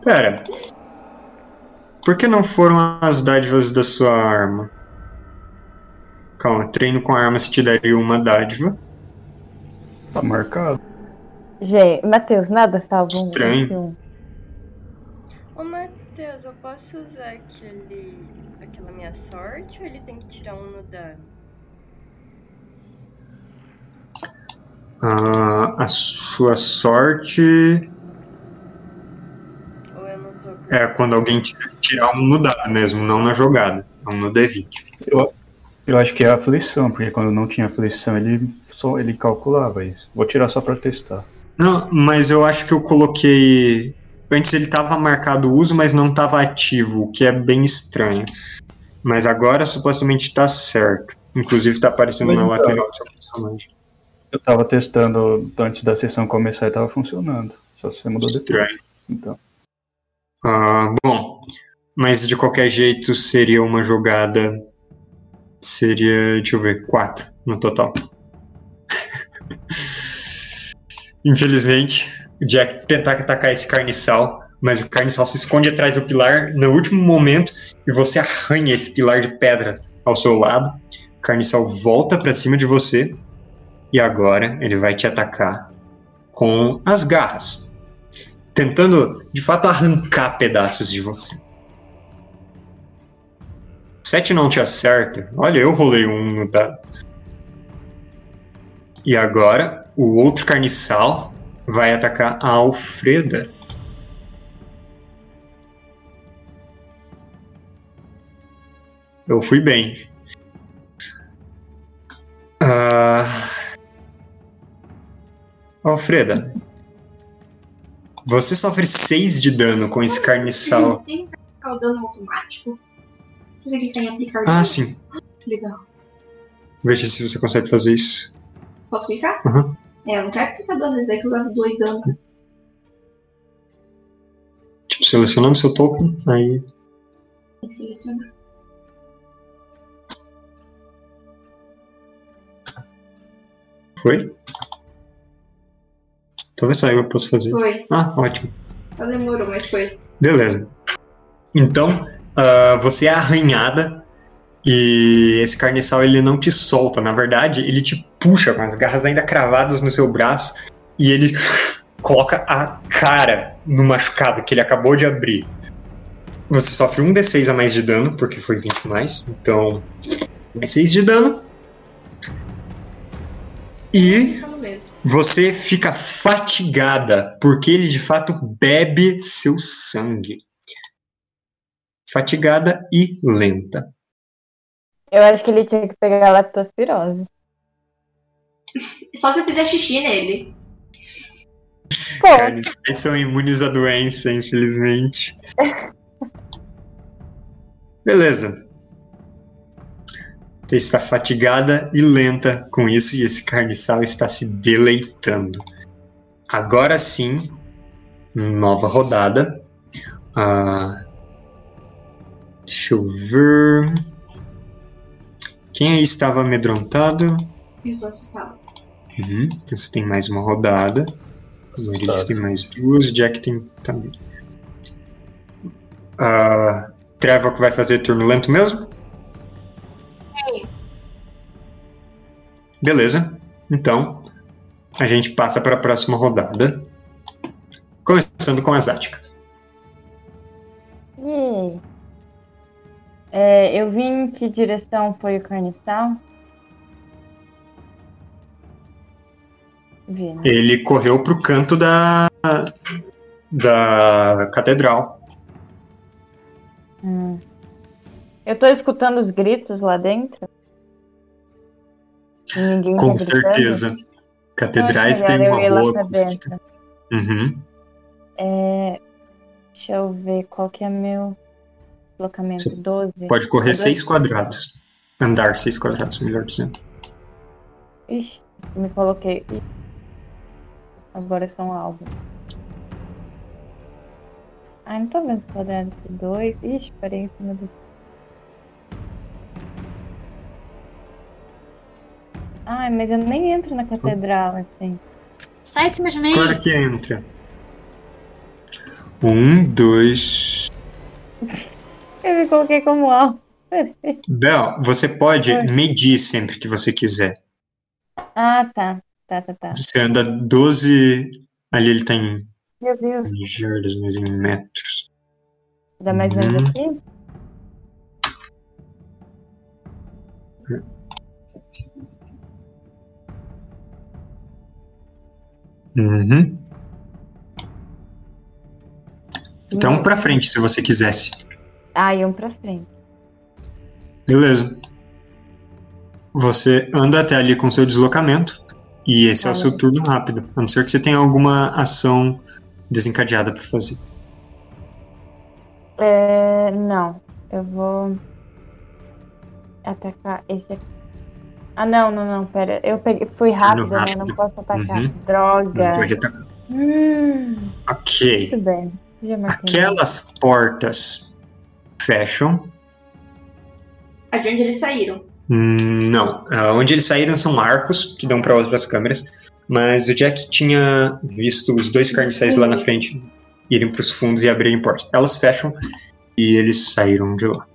Pera. Por que não foram as dádivas da sua arma? Calma, treino com arma se te daria uma dádiva. Tá marcado. Gente, Matheus, nada salva um. Estranho. Ô Matheus, eu posso usar aquele. aquela minha sorte ou ele tem que tirar um no dado? Ah, a sua sorte é quando alguém tira- tirar um no dado mesmo, não na jogada. Não no D20. Eu, eu acho que é a aflição, porque quando não tinha aflição ele só ele calculava isso. Vou tirar só pra testar. Não, mas eu acho que eu coloquei. Antes ele tava marcado o uso, mas não tava ativo, o que é bem estranho. Mas agora supostamente tá certo. Inclusive tá aparecendo Mas na então. lateral do seu personagem. Eu tava testando antes da sessão começar e tava funcionando. Só se você mudou depois. Então. Ah, bom, mas de qualquer jeito seria uma jogada. Seria, deixa eu ver, quatro no total. (laughs) Infelizmente, o Jack tenta atacar esse carniçal, mas o carniçal se esconde atrás do pilar no último momento e você arranha esse pilar de pedra ao seu lado. O carniçal volta pra cima de você e agora ele vai te atacar com as garras tentando de fato arrancar pedaços de você. Sete não te acerta. Olha, eu rolei um no dado. E agora o outro carniçal vai atacar a Alfreda. Eu fui bem. Ah... Alfreda, você sofre 6 de dano com esse carniçal. Tem que aplicar o dano automático? Você que tem aplicar Ah, dano? sim. Legal. Veja se você consegue fazer isso. Posso clicar? Aham. É, eu não quero aplicar duas vezes, daí que eu levo dois dano. Tipo, selecionando seu token, aí. Tem que selecionar. Foi? Talvez saiu, eu posso fazer. Foi. Ah, ótimo. Ela demorou, mas foi. Beleza. Então, ah, você é arranhada e esse carniçal ele não te solta. Na verdade, ele te puxa com as garras ainda cravadas no seu braço e ele coloca a cara no machucado que ele acabou de abrir. Você sofre um D6 a mais de dano, porque foi 20 mais. Então, mais 6 de dano. E. você fica fatigada, porque ele de fato bebe seu sangue. Fatigada e lenta. Eu acho que ele tinha que pegar a leptospirose. (laughs) Só se eu fizer xixi nele. Pô, Eles são imunes à doença, infelizmente. (laughs) Beleza. Você está fatigada e lenta com isso, e esse carniçal está se deleitando. Agora sim, nova rodada. Ah, deixa eu ver. Quem aí estava amedrontado? Eu estou assustado. Uhum, então você tem mais uma rodada. O Marilis Tá. tem mais duas, Jack tem também. Ah, Trevor que vai fazer turno lento mesmo? Beleza. Então, a gente passa para a próxima rodada. Começando com a Zática. e é, eu vi em que direção foi o carniçal? Vi, né? Ele correu pro canto da da catedral. Hum. Eu tô escutando os gritos lá dentro? Ninguém Com tá certeza. Catedrais têm uma boa acústica. Uhum. É, deixa eu ver qual que é meu deslocamento. Você 12. Pode correr É dois- seis quadrados. Andar seis quadrados, melhor dizendo. Ixi, me coloquei. Agora são alvo. Ai, não tô vendo os quadrados de dois. Ixi, parei em cima do. Ai, mas eu nem entro na catedral, assim. Sai de cima de mim. Claro que entra. Um, dois. Eu me coloquei como alvo. Bel, você pode Oi. medir sempre que você quiser. Ah, tá. Tá, tá, tá. Você anda 12. Ali ele tá em Meu Deus. jardas, mas em metros. Dá mais ou menos Uhum. Uhum. Então Meu. pra frente, se você quisesse. Ah, e um pra frente. Beleza. Você anda até ali com seu deslocamento. E esse é o seu turno rápido. A não ser que você tenha alguma ação desencadeada pra fazer. É, não. Eu vou atacar esse aqui. Ah, não, não, não, pera. Eu peguei, fui rápido, né? Não posso atacar. Uhum. Droga. Não pode atacar. Hum, Ok. muito bem. Aquelas portas fecham. É de onde eles saíram. Hum, Não. Ah, onde eles saíram são arcos que dão para outras câmeras. Mas o Jack tinha visto os dois carniçais lá na frente irem para os fundos e abrirem portas. Elas fecham e eles saíram de lá.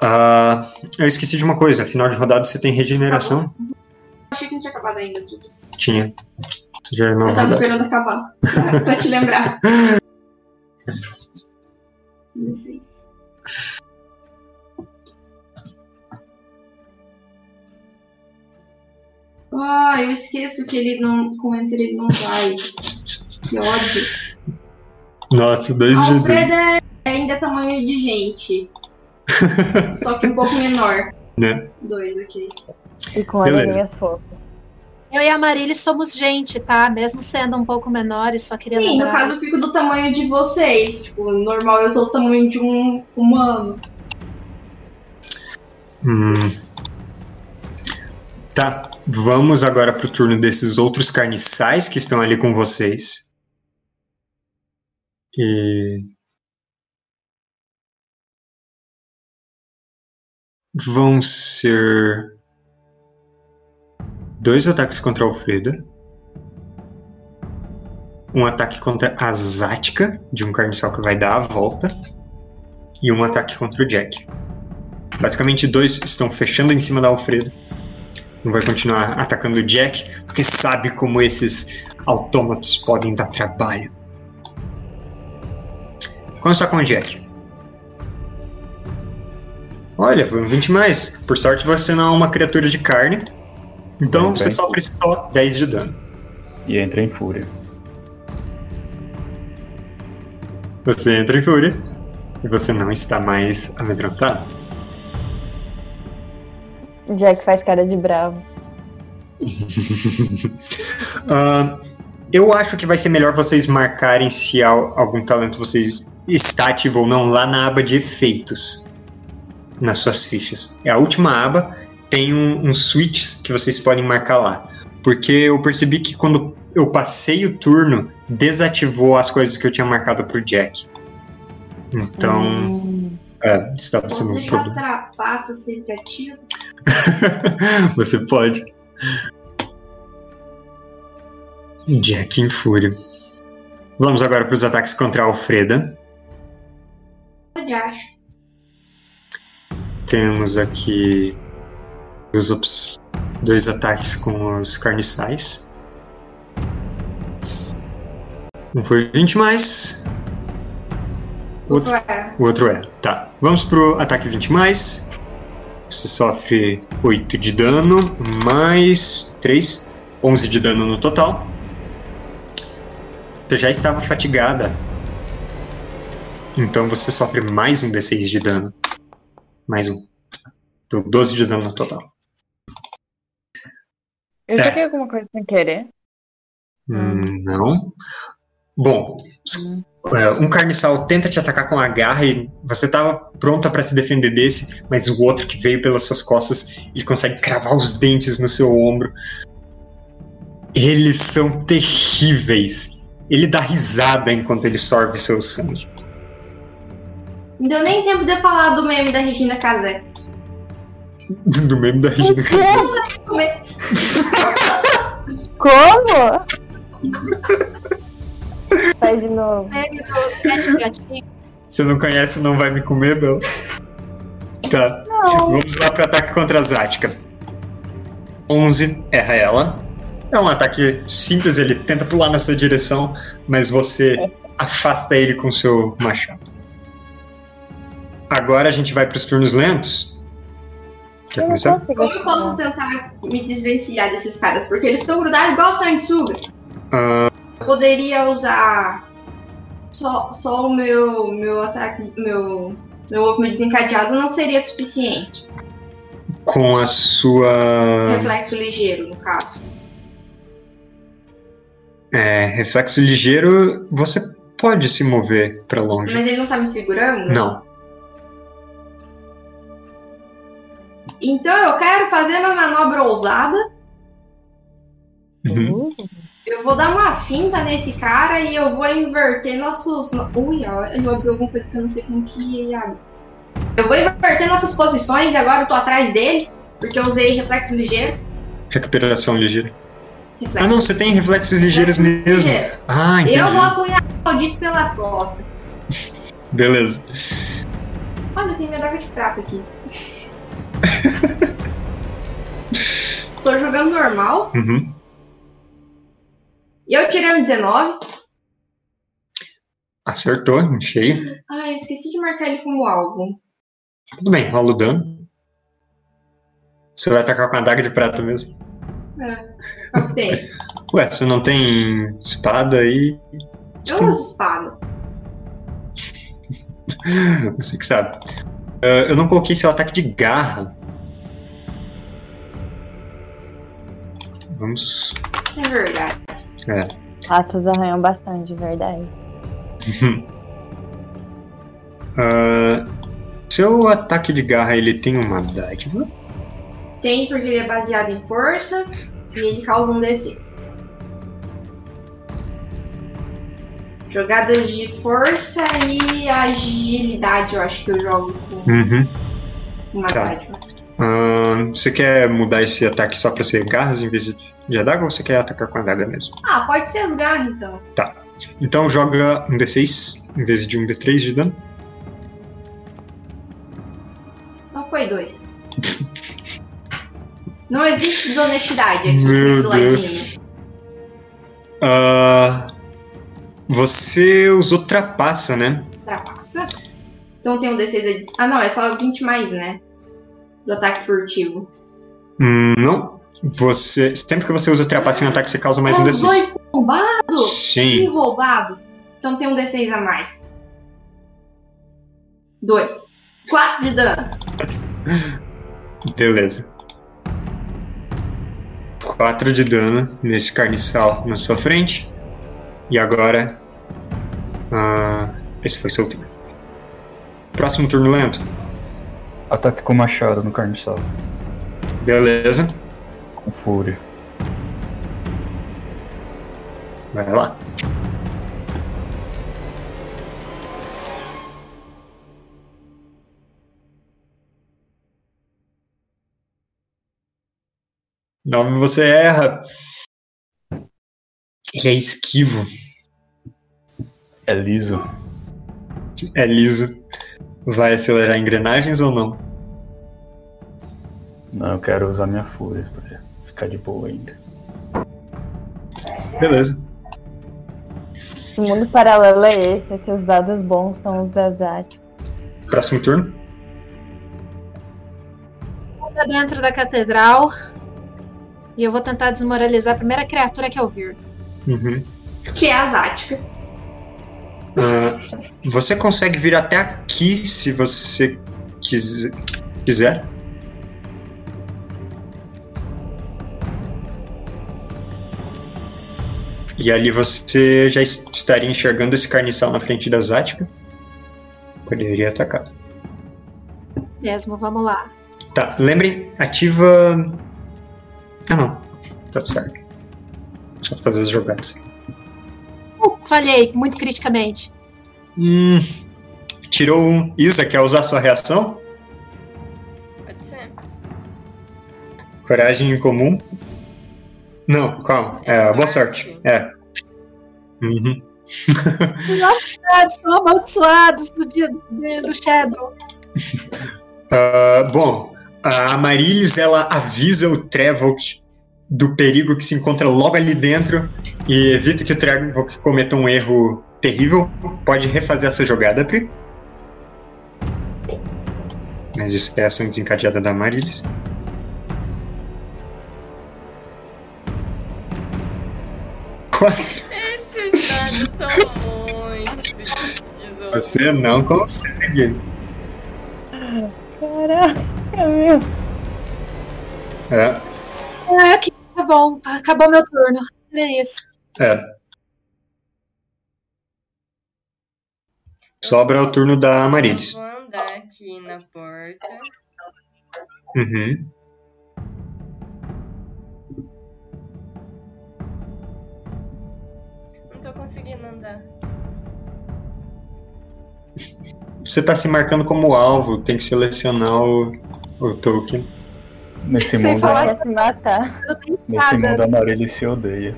Ah, eu esqueci de uma coisa. Final de rodada você tem regeneração? Achei que não tinha acabado ainda tudo. Tinha. Já é Eu tava rodada. esperando acabar. (laughs) pra te lembrar. 16. Ah, eu esqueço que ele não. Com Enter ele não vai. Que ódio. Nossa, dois de Alfredo é ainda tamanho de gente. (laughs) Só que um pouco menor. Né? Dois, ok. E com Beleza. orelhinhas fofas. Eu e a Marília somos gente, tá? Mesmo sendo um pouco menores, só queria Sim, no lembrar. caso eu fico do tamanho de vocês. Tipo, normal eu sou o tamanho de um humano. Hum. Tá, vamos agora pro turno desses outros carniçais que estão ali com vocês. E. Vão ser. Dois ataques contra a Alfreda. Um ataque contra a Zática, de um carniçal que vai dar a volta. E um ataque contra o Jack. Basicamente, dois estão fechando em cima da Alfredo. Um vai continuar atacando o Jack, porque sabe como esses autômatos podem dar trabalho. Começar com o Jack. Olha, foi um 20 mais. Por sorte, você não é uma criatura de carne. Então você sofre só 10 de dano. E entra em fúria. Você entra em fúria. E você não está mais amedrontado. Jack faz cara de bravo. (laughs) Ah, eu acho que vai ser melhor vocês marcarem se al- algum talento vocês está ativo ou não lá na aba de efeitos nas suas fichas. É a última aba, tem um, uns switches que vocês podem marcar lá. Porque eu percebi que quando eu passei o turno, desativou as coisas que eu tinha marcado pro Jack. Então, Hum, é, estava sendo um problema. trapaça sempre ativo? (laughs) Você pode. Jack em fúria. Vamos agora para os ataques contra a Alfreda. Pode acho. Temos aqui dois, ops- dois ataques com os carniçais. Um foi 20 mais. O outro, Outro é. o outro é. Tá. Vamos pro ataque 20 mais. Você sofre 8 de dano, mais 3. 11 de dano no total. Você já estava fatigada. Então você sofre mais um D6 de dano. Mais um. Deu 12 de dano no total. Eu joguei alguma coisa sem querer. Hum, não. Bom, Hum. é, um carniçal tenta te atacar com a garra e você estava pronta para se defender desse, mas o outro que veio pelas suas costas, ele consegue cravar os dentes no seu ombro. Eles são terríveis. Ele dá risada enquanto ele sorve seu sangue. Não deu nem tempo de eu falar do meme da Regina Casé. (laughs) Do meme da Regina Casé. Como? (laughs) Faz de novo. Meme dos sete gatinhos. Você não conhece, não vai me comer, Bel? Tá. Não. Vamos lá pro ataque contra a Zática. 11 erra ela. É um ataque simples, ele tenta pular na sua direção, mas você afasta ele com seu machado. Agora a gente vai pros turnos lentos. Quer Eu começar? consigo. Como eu posso tentar me desvencilhar desses caras? Porque eles estão grudados igual sanguessuga. Ah, Poderia usar só, só o meu, meu ataque, meu, meu movimento desencadeado não seria suficiente. com a sua Reflexo ligeiro, no caso. é, reflexo ligeiro, você pode se mover pra longe. Mas ele não tá me segurando? Não. Então eu quero fazer uma manobra ousada. Uhum. Uh, Eu vou dar uma finta nesse cara e eu vou inverter nossos. no- Ui, eu abri alguma coisa que eu não sei como que abre. Eu vou inverter nossas posições e agora eu tô atrás dele, porque eu usei reflexo ligeiro. Recuperação ligeira. Reflexo Ah, não, você tem reflexos ligeiros mesmo. ligeiro. Ah, entendi. Eu vou apunhar o maldito pelas costas. Beleza. Olha, tem medalha de prata aqui. (laughs) Tô jogando normal. Uhum. E eu tirei um 19. Acertou, em cheio. Ah, eu esqueci de marcar ele como alvo. Tudo bem, rola o dano. Você vai atacar com a daga de prata mesmo. Qual que tem? Ué, você não tem espada aí? Eu uso espada. (laughs) Você que sabe. Ah, eu não coloquei seu ataque de garra. Vamos. É verdade. ratos arranham bastante, de verdade. Ah, seu ataque de garra ele tem uma dádiva. Tem porque ele é baseado em força e ele causa um D6. Jogadas de força e agilidade, eu acho que eu jogo com Uhum. uma Tá. você quer mudar esse ataque só pra ser garras em vez de adaga ou você quer atacar com a adaga mesmo? Ah, pode ser as garras então. Então joga um D6 em vez de um D3 de dano. Então foi dois. Não existe desonestidade aqui Meu nesse. Deus. Ah, você usou trapaça, né? Ultrapassa. Então tem um D6 adi- Ah, não, é só 20 mais, né? Do ataque furtivo. Hum, não. Você, sempre que você usa trapaça em um ataque, você causa mais um Os D6. dois roubados? Que Sim. roubado. Então tem um D6 a mais. Dois. Quatro de dano. (laughs) Beleza. 4 de dano nesse carniçal na sua frente. E agora. ah, esse foi seu turno. Próximo turno lento. Ataque com machado no carniçal. Beleza. Com fúria. Vai lá. Nove você erra. Ele é esquivo, É liso. é liso. Vai acelerar engrenagens ou não? Não, eu quero usar minha fúria pra ficar de boa ainda. Beleza. O mundo paralelo é esse, é que os dados bons são os da Zat. Próximo turno. Tá dentro da catedral. E eu vou tentar desmoralizar a primeira criatura que eu vir. Uhum. Que é a Zática. Ah, você consegue vir até aqui se você quis- quiser. E ali você já estaria enxergando esse carniçal na frente da Zática. Poderia atacar. Mesmo, vamos lá. Tá, lembrem, ativa. Ah não. Tá certo. Só fazer as jogadas. falhei, muito criticamente. Hum. Tirou um. Isa, quer usar sua reação? Pode ser. Coragem em comum. Não, calma. É, boa sorte. É. Uhum. (laughs) Nossa, estão amaldiçoados do dia do Shadow. Uh, (laughs) bom, a Amarilis ela avisa o Trevolt do perigo que se encontra logo ali dentro e evita que o Trevolt cometa um erro terrível. Pode refazer essa jogada, Pri. Mas isso é ação desencadeada da Amarilis. (laughs) Esses dados estão muito. Você não consegue. Caraca, meu. É, tá bom. Acabou meu turno. É isso. é. Sobra o turno da Amarilis. Vou andar aqui na porta. Uhum. Não tô conseguindo andar. Você tá se marcando como alvo, tem que selecionar o, o token. Nesse Sem mundo, falar se matar. Nesse nada. mundo amarelo se odeia.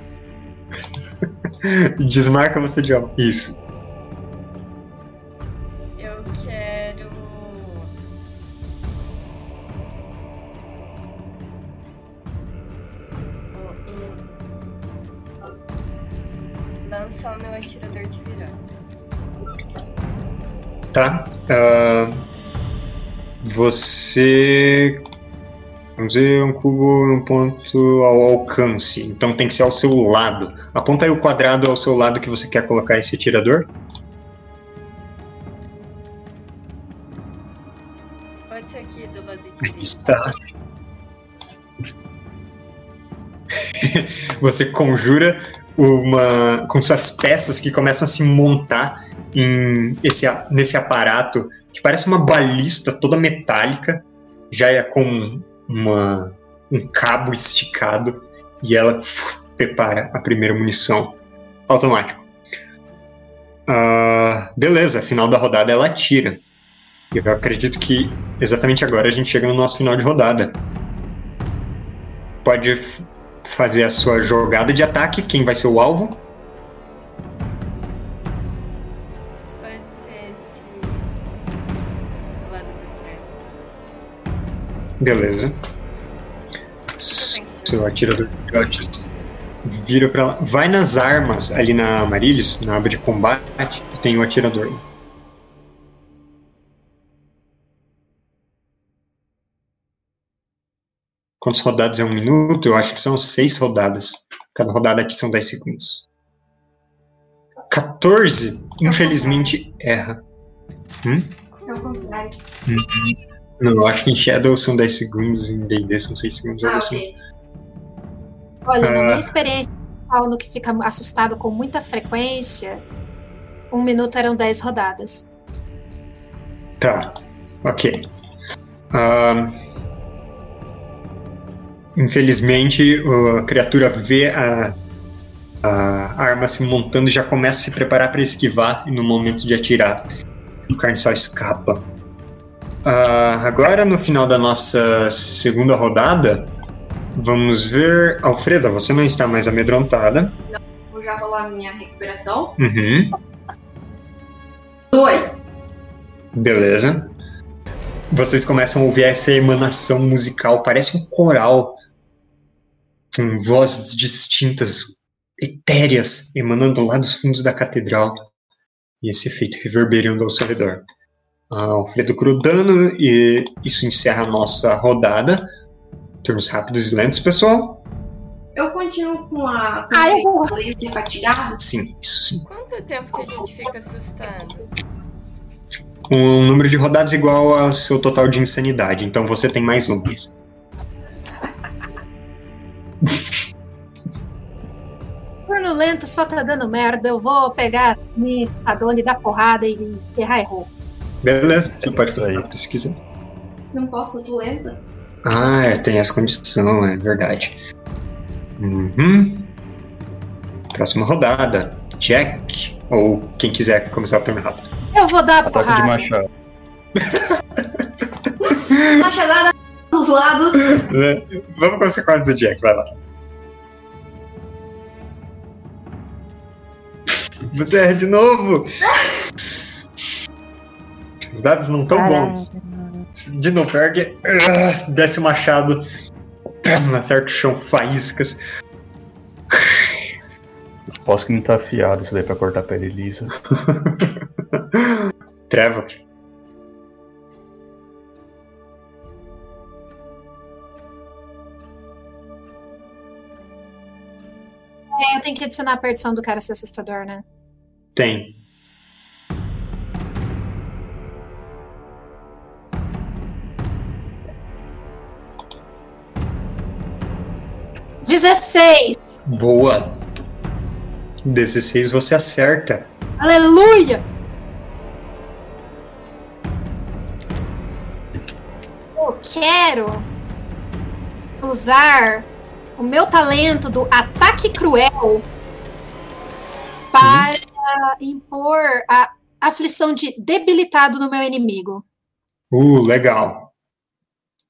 (laughs) Desmarca você de alvo. Isso. Eu quero. o- Lançar o meu atirador de viradas. Tá. Ah, você. Vamos ver um cubo um ponto ao alcance. Então tem que ser ao seu lado. Aponta aí o quadrado ao seu lado que você quer colocar esse atirador. Pode ser aqui do lado direito. (laughs) está. Você conjura uma com suas peças que começam a se montar em esse, nesse aparato que parece uma balista toda metálica, já é com uma, um cabo esticado e ela prepara a primeira munição automático. Ah, beleza, final da rodada ela atira. Eu acredito que exatamente agora a gente chega no nosso final de rodada. Pode fazer a sua jogada de ataque, quem vai ser o alvo? Beleza. Seu atirador de vira pra lá. Vai nas armas ali na Marilis, na aba de combate, e tem o atirador. Quantas rodadas é um minuto? Eu acho que são seis rodadas. Cada rodada aqui são 10 segundos. 14, infelizmente, erra. É o contrário. Não, eu acho que em Shadow são 10 segundos, em D&D são 6 segundos. algo Ah, assim. Olha, na Ah. minha experiência, Paulo que fica assustado com muita frequência, um minuto eram 10 rodadas. Tá, ok. Ahn, infelizmente, a criatura vê a, a arma se montando e já começa a se preparar para esquivar e no momento de atirar, o carniçal escapa. Ah, agora, no final da nossa segunda rodada, vamos ver. Alfreda, você não está mais amedrontada. Vou já rolar minha recuperação. Uhum. Dois. Beleza. Vocês começam a ouvir essa emanação musical, parece um coral, com vozes distintas, etéreas, emanando lá dos fundos da catedral, e esse efeito reverberando ao seu redor. Ah, Alfredo Crudano, e isso encerra a nossa rodada. Turnos rápidos e lentos, pessoal? Eu continuo com a. Com Ah, eu o vou. fatigado. Sim, isso sim. Quanto tempo que a gente fica assustado? Um número de rodadas igual ao seu total de insanidade, então você tem mais um. (laughs) Turno lento só tá dando merda. Eu vou pegar minha espadona e dar porrada e encerrar errou. Beleza, você pode fazer isso se quiser. Não posso, eu tô lenta. Ah, é, tem essa condição, é verdade. Uhum. Próxima rodada. Jack. Ou quem quiser começar o turno rápido. Eu vou dar Ataque porrada. de machado. (laughs) Machadada dos lados. É, Vamos com a sequência do Jack, vai lá. Você erra de novo! (laughs) Os dados não tão bons. De novo, ergue, ah, desce o machado, acerta o chão, faíscas. Posso que não tá afiado isso daí pra cortar pele lisa. (laughs) Trevor. É, eu tenho que adicionar a perdição do cara ser assustador, né? Tem. Dezesseis! Boa. 16 você acerta. Aleluia! Eu quero usar o meu talento do ataque cruel para impor a aflição de debilitado no meu inimigo. Uh, legal.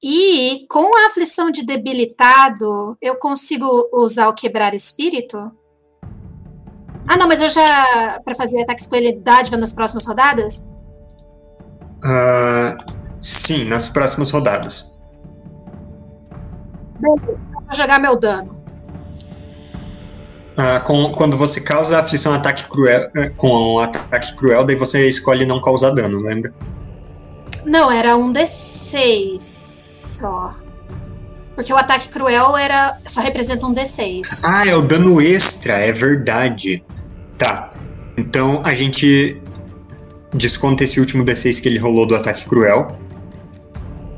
E com a aflição de debilitado, eu consigo usar o quebrar espírito? Ah, não, mas eu já. Para fazer ataques com ele dádiva nas próximas rodadas? Ah, sim, nas próximas rodadas. Vou jogar meu dano. Ah, com- quando você causa aflição ataque cruel, eh, com um ataque cruel, daí você escolhe não causar dano, lembra? Não, era um D6 só. Porque o ataque cruel era só representa um D6. Ah, é o dano extra, é verdade. Tá. Então a gente desconta esse último D6 que ele rolou do ataque cruel.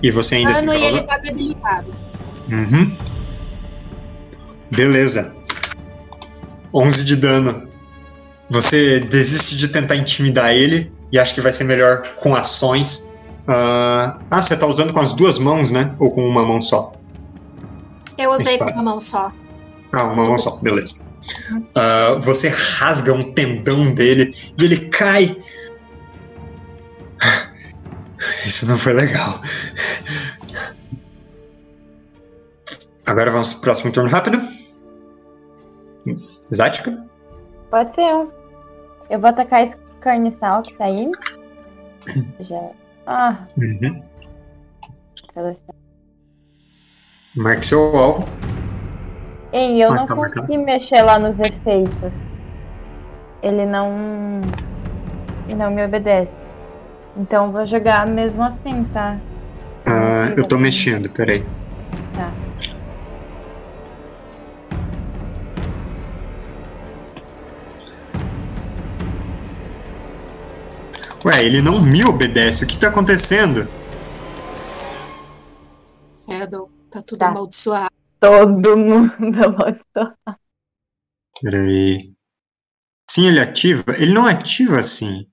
E você ainda assim Dano e causa. ele tá debilitado. Uhum. Beleza. 11 de dano. Você desiste de tentar intimidar ele e acha que vai ser melhor com ações. Ah, ah, você tá usando com as duas mãos, né? Ou com uma mão só? Eu usei com uma mão só. Ah, uma mão só, beleza. Ah, você rasga um tendão dele e ele cai. Isso não foi legal. Agora vamos pro próximo turno rápido. Zática? Pode ser. Eu vou atacar esse carniçal que tá aí. Já. Ah, Uhum. Marque seu alvo. Ei, eu Ah, não tá marcado. consegui mexer lá nos efeitos. Ele não. Ele não me obedece. Então eu vou jogar mesmo assim, tá? Ah, eu tô mexendo, peraí. Tá. Ué, ele não me obedece. O que tá acontecendo? Shadow, tá tudo Tá. amaldiçoado. Todo mundo (laughs) amaldiçoado. Peraí. Sim, ele ativa. Ele não ativa assim.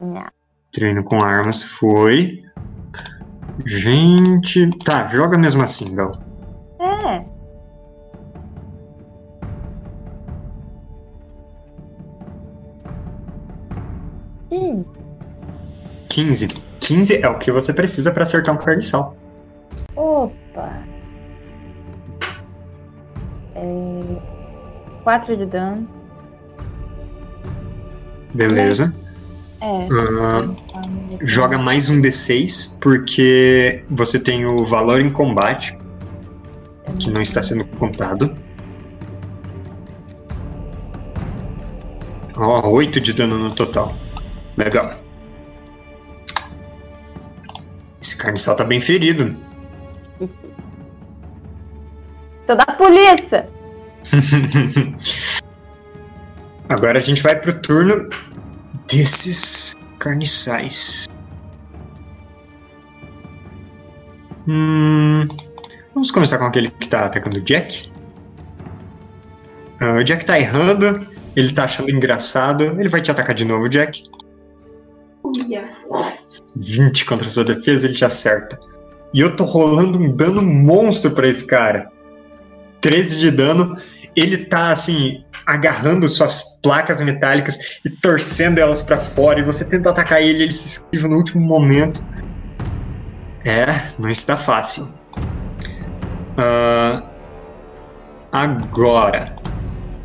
Não. Treino com armas foi. Gente. Tá, joga mesmo assim, Gal. 15. 15. é o que você precisa para acertar um carniçal. Opa! É... 4 de dano. Beleza. É. Uh, joga mais um D6, porque você tem o valor em combate, que não está sendo contado. Ó, oh, 8 de dano no total. Legal. Esse carniçal tá bem ferido. (laughs) Sou da polícia! (laughs) Agora a gente vai pro turno desses carniçais. Hum, vamos começar com aquele que tá atacando o Jack. Uh, o Jack tá errando, ele tá achando engraçado, ele vai te atacar de novo, Jack. Uia. 20 contra sua defesa, ele te acerta. E eu tô rolando um dano monstro pra esse cara. 13 de dano. Ele tá assim, agarrando suas placas metálicas e torcendo elas para fora. E você tenta atacar ele, ele se esquiva no último momento. É, não está fácil. Uh, agora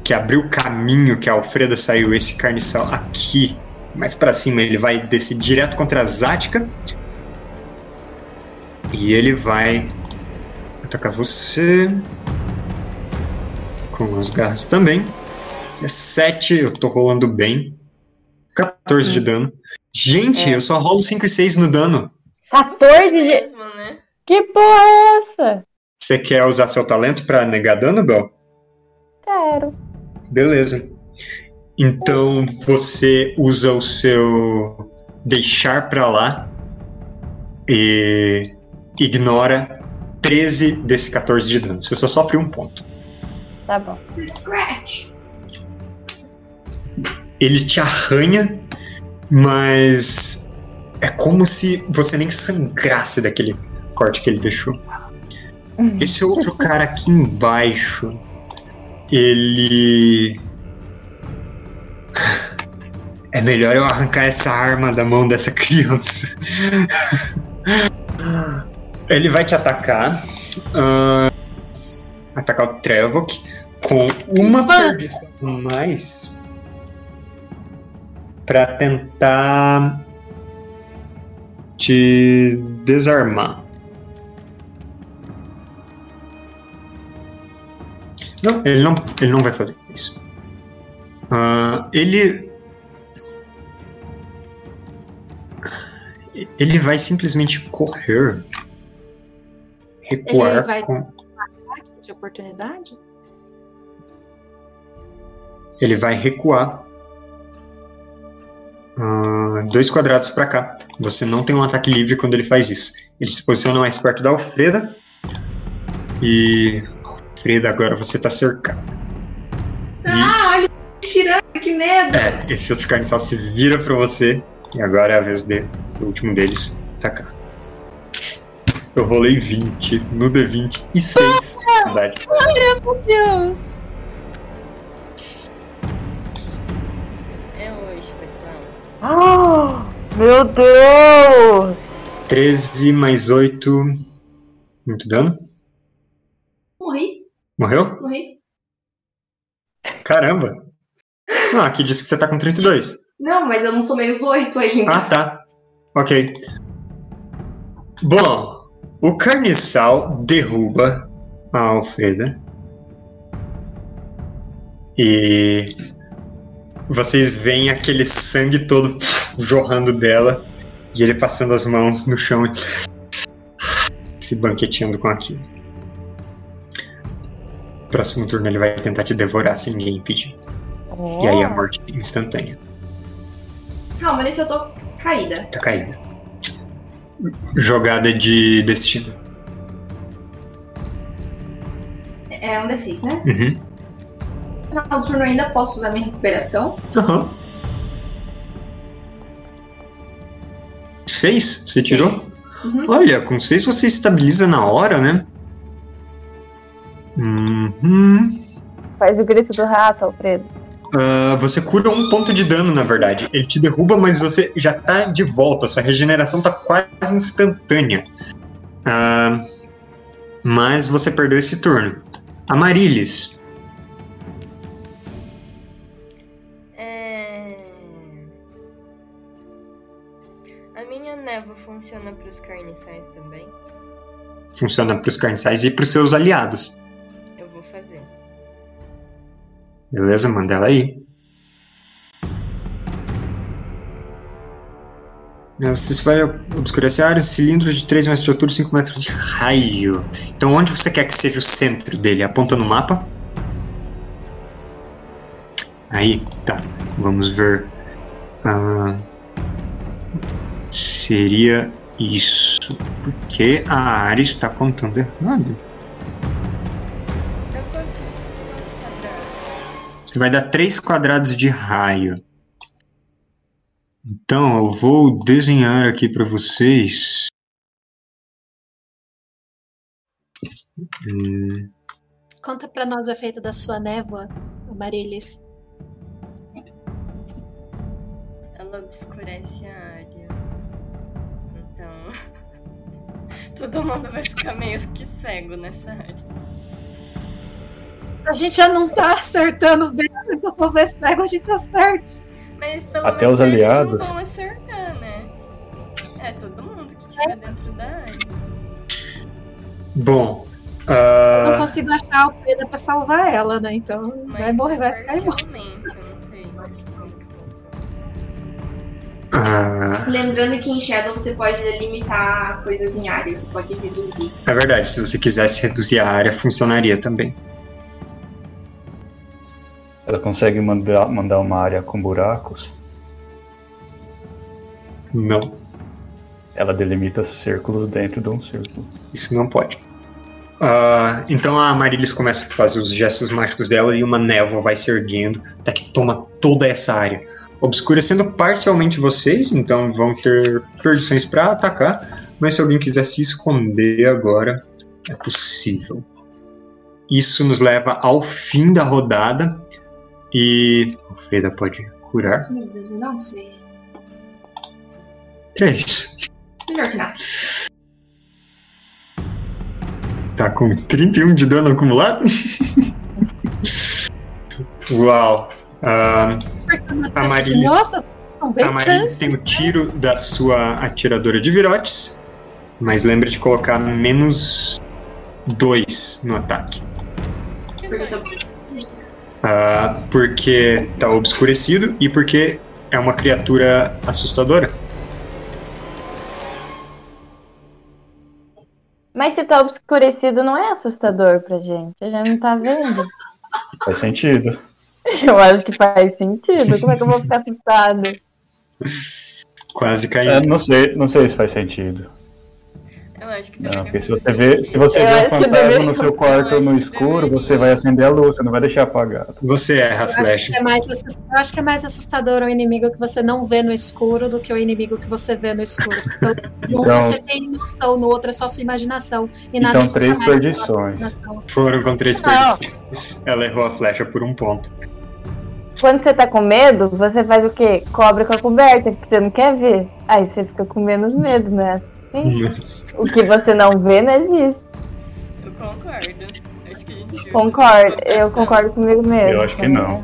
que abriu o caminho que a Alfreda saiu, esse carniçal aqui, mais para cima, ele vai descer direto contra a Zática. E ele vai atacar você com as garras também. 17, eu tô rolando bem. 14 de dano. Gente, É. eu só rolo 5 e 6 no dano. 14 de. Mesmo, né? Que porra é essa? Você quer usar seu talento pra negar dano, Bel? Quero. Beleza. Então você usa o seu deixar pra lá e ignora 13 desse 14 de dano. Você só sofre um ponto. Tá bom. Scratch. Ele te arranha, mas é como se você nem sangrasse daquele corte que ele deixou. Esse outro cara aqui embaixo, ele. É melhor eu arrancar essa arma da mão dessa criança. Ele vai te atacar. ah, atacar o Trevok com uma perdição a mais. Pra tentar te desarmar. Não, ele não, ele não vai fazer isso. Ah, ele. Ele vai simplesmente correr. Recuar Ele vai- com. De oportunidade? Ele vai recuar. ah, dois quadrados pra cá. Você não tem um ataque livre quando ele faz isso. Ele se posiciona mais perto da Alfreda. E. Alfreda, agora você tá cercado. E- Ah, olha o piranga, que medo. É, esse outro carniçal se vira pra você. E agora é a vez de, do último deles atacar. Eu rolei 20 no D20 e 6, na verdade. Meu Deus! É hoje, pessoal. Ah, meu Deus! 13 mais 8. Muito dano. Morri, Morreu? morri. Caramba! Ah, aqui disse que você tá com 32. Não, mas eu não sou meio oito ainda. Ah, tá. Ok. Bom, o carniçal derruba a Alfreda. E vocês veem aquele sangue todo jorrando dela e ele passando as mãos no chão se banqueteando com aquilo. Próximo turno ele vai tentar te devorar sem ninguém impedir. E aí a morte instantânea. Calma, nesse eu tô caída. Tá caída. Jogada de destino. É um D6, né? Uhum. No final do turno eu ainda posso usar minha recuperação. Aham. Seis? Você tirou? Seis. Uhum. Olha, com seis você estabiliza na hora, né? Uhum. Faz o grito do rato, Alfredo. Ah, você cura um ponto de dano, na verdade. Ele te derruba, mas você já tá de volta. Sua regeneração tá quase instantânea. Ah, mas você perdeu esse turno. Amarilis. É... A minha névoa funciona pros carniçais também? Funciona pros carniçais e pros seus aliados. Beleza? Manda ela aí. Você vai obscurecer a área, cilindros de 3 metros de altura e 5 metros de raio. Então, onde você quer que seja o centro dele? Aponta no mapa. Aí, tá. Vamos ver. Ah, seria isso. Porque a área está contando errado. Vai dar três quadrados de raio. Então, eu vou desenhar aqui para vocês. Hum, Conta pra nós o efeito da sua névoa, Marilis. Ela obscurece a área. Então. (laughs) Todo mundo vai ficar meio que cego nessa área. A gente já não tá acertando vendo, então talvez pego a gente acerte. Mas pelo Até menos os eles aliados. não vão acertar, né? É, todo mundo que estiver dentro da área. Bom, Eu não consigo achar a Alfreda pra salvar ela, né? Então Mas vai morrer, vai ficar igual. parcialmente, eu não sei como que funciona. ah, Lembrando que em Shadow você pode limitar coisas em área, você pode reduzir. é verdade, se você quisesse reduzir a área, funcionaria também. Ela consegue mandar, mandar uma área com buracos. Não, Ela delimita círculos dentro de um círculo. isso não pode. Ah, então a Marilis começa a fazer os gestos mágicos dela e uma névoa vai se erguendo até que toma toda essa área, obscurecendo parcialmente vocês, então vão ter perdições para atacar, mas se alguém quiser se esconder agora, é possível. Isso nos leva ao fim da rodada e o Feda pode curar. Meu Deus, me dá um 6. Três. Melhor que nada. Tá com 31 de dano acumulado? (laughs) Uau. Ah, A Marilis- Nossa, a Marilis tem o tiro da sua atiradora de virotes, mas lembra de colocar menos 2 no ataque. Porque eu tô... Ah, porque tá obscurecido e porque é uma criatura assustadora. Mas se tá obscurecido, não é assustador pra gente. A gente não tá vendo. (laughs) Faz sentido. Eu acho que faz sentido. Como é que eu vou ficar assustado? Quase É, caindo. não, sei, não sei se faz sentido. Eu acho que Não, porque se você vê, se você Eu vê um fantasma no seu quarto no que escuro, você vai acender a luz, você não vai deixar apagado. Você erra, Eu acho, Flash. é mais eu acho que é mais assustador o inimigo que você não vê no escuro do que o inimigo que você vê no escuro. Então, no (laughs) um Então- você tem noção, no outro é só sua imaginação. E nada Então, três perdições. Foram com três Não. perdições. Ela errou a flecha por um ponto. Quando você tá com medo, você faz o quê? Cobre com a coberta, porque você não quer ver. Aí você fica com menos medo, né? O que você não vê não existe. Eu concordo. Acho que a gente. Concordo. Eu concordo comigo mesmo. Eu acho que não.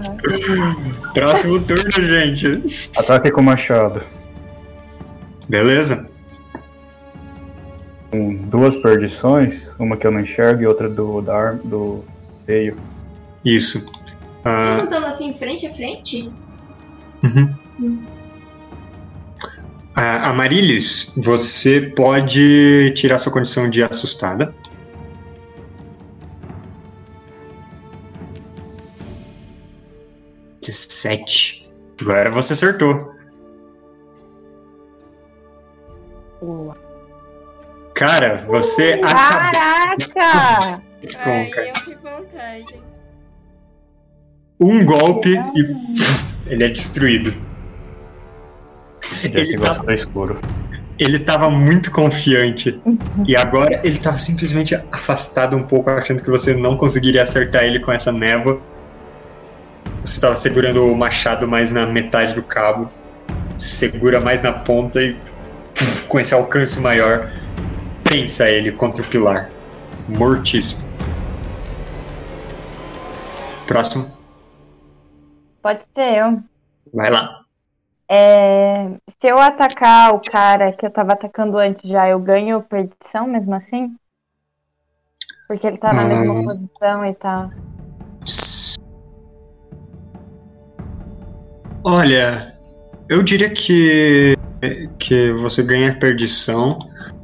(laughs) Próximo turno, gente. Ataque com machado. Beleza? Com duas perdições, uma que eu não enxergo e outra do, da arma, do veio. Isso. Eles Ah, não estão assim, frente a frente? uhum. Ah, Amarilis, você pode tirar sua condição de assustada. Dezessete. Agora você acertou. Cara, você acabou Caraca! Ai, eu que vantagem. um golpe e (laughs) ele é destruído. Ele tá- gosta do escuro. Ele tava muito confiante e agora ele tava simplesmente afastado um pouco, achando que você não conseguiria acertar ele com essa névoa. Você tava segurando o machado mais na metade do cabo, segura mais na ponta e puf, com esse alcance maior, pensa ele contra o pilar. Mortíssimo. Próximo, Pode ser eu. vai lá. É, se eu atacar o cara que eu tava atacando antes já, eu ganho perdição mesmo assim? Porque ele tá na mesma Hum. posição e tal. Olha, eu diria que que você ganha perdição,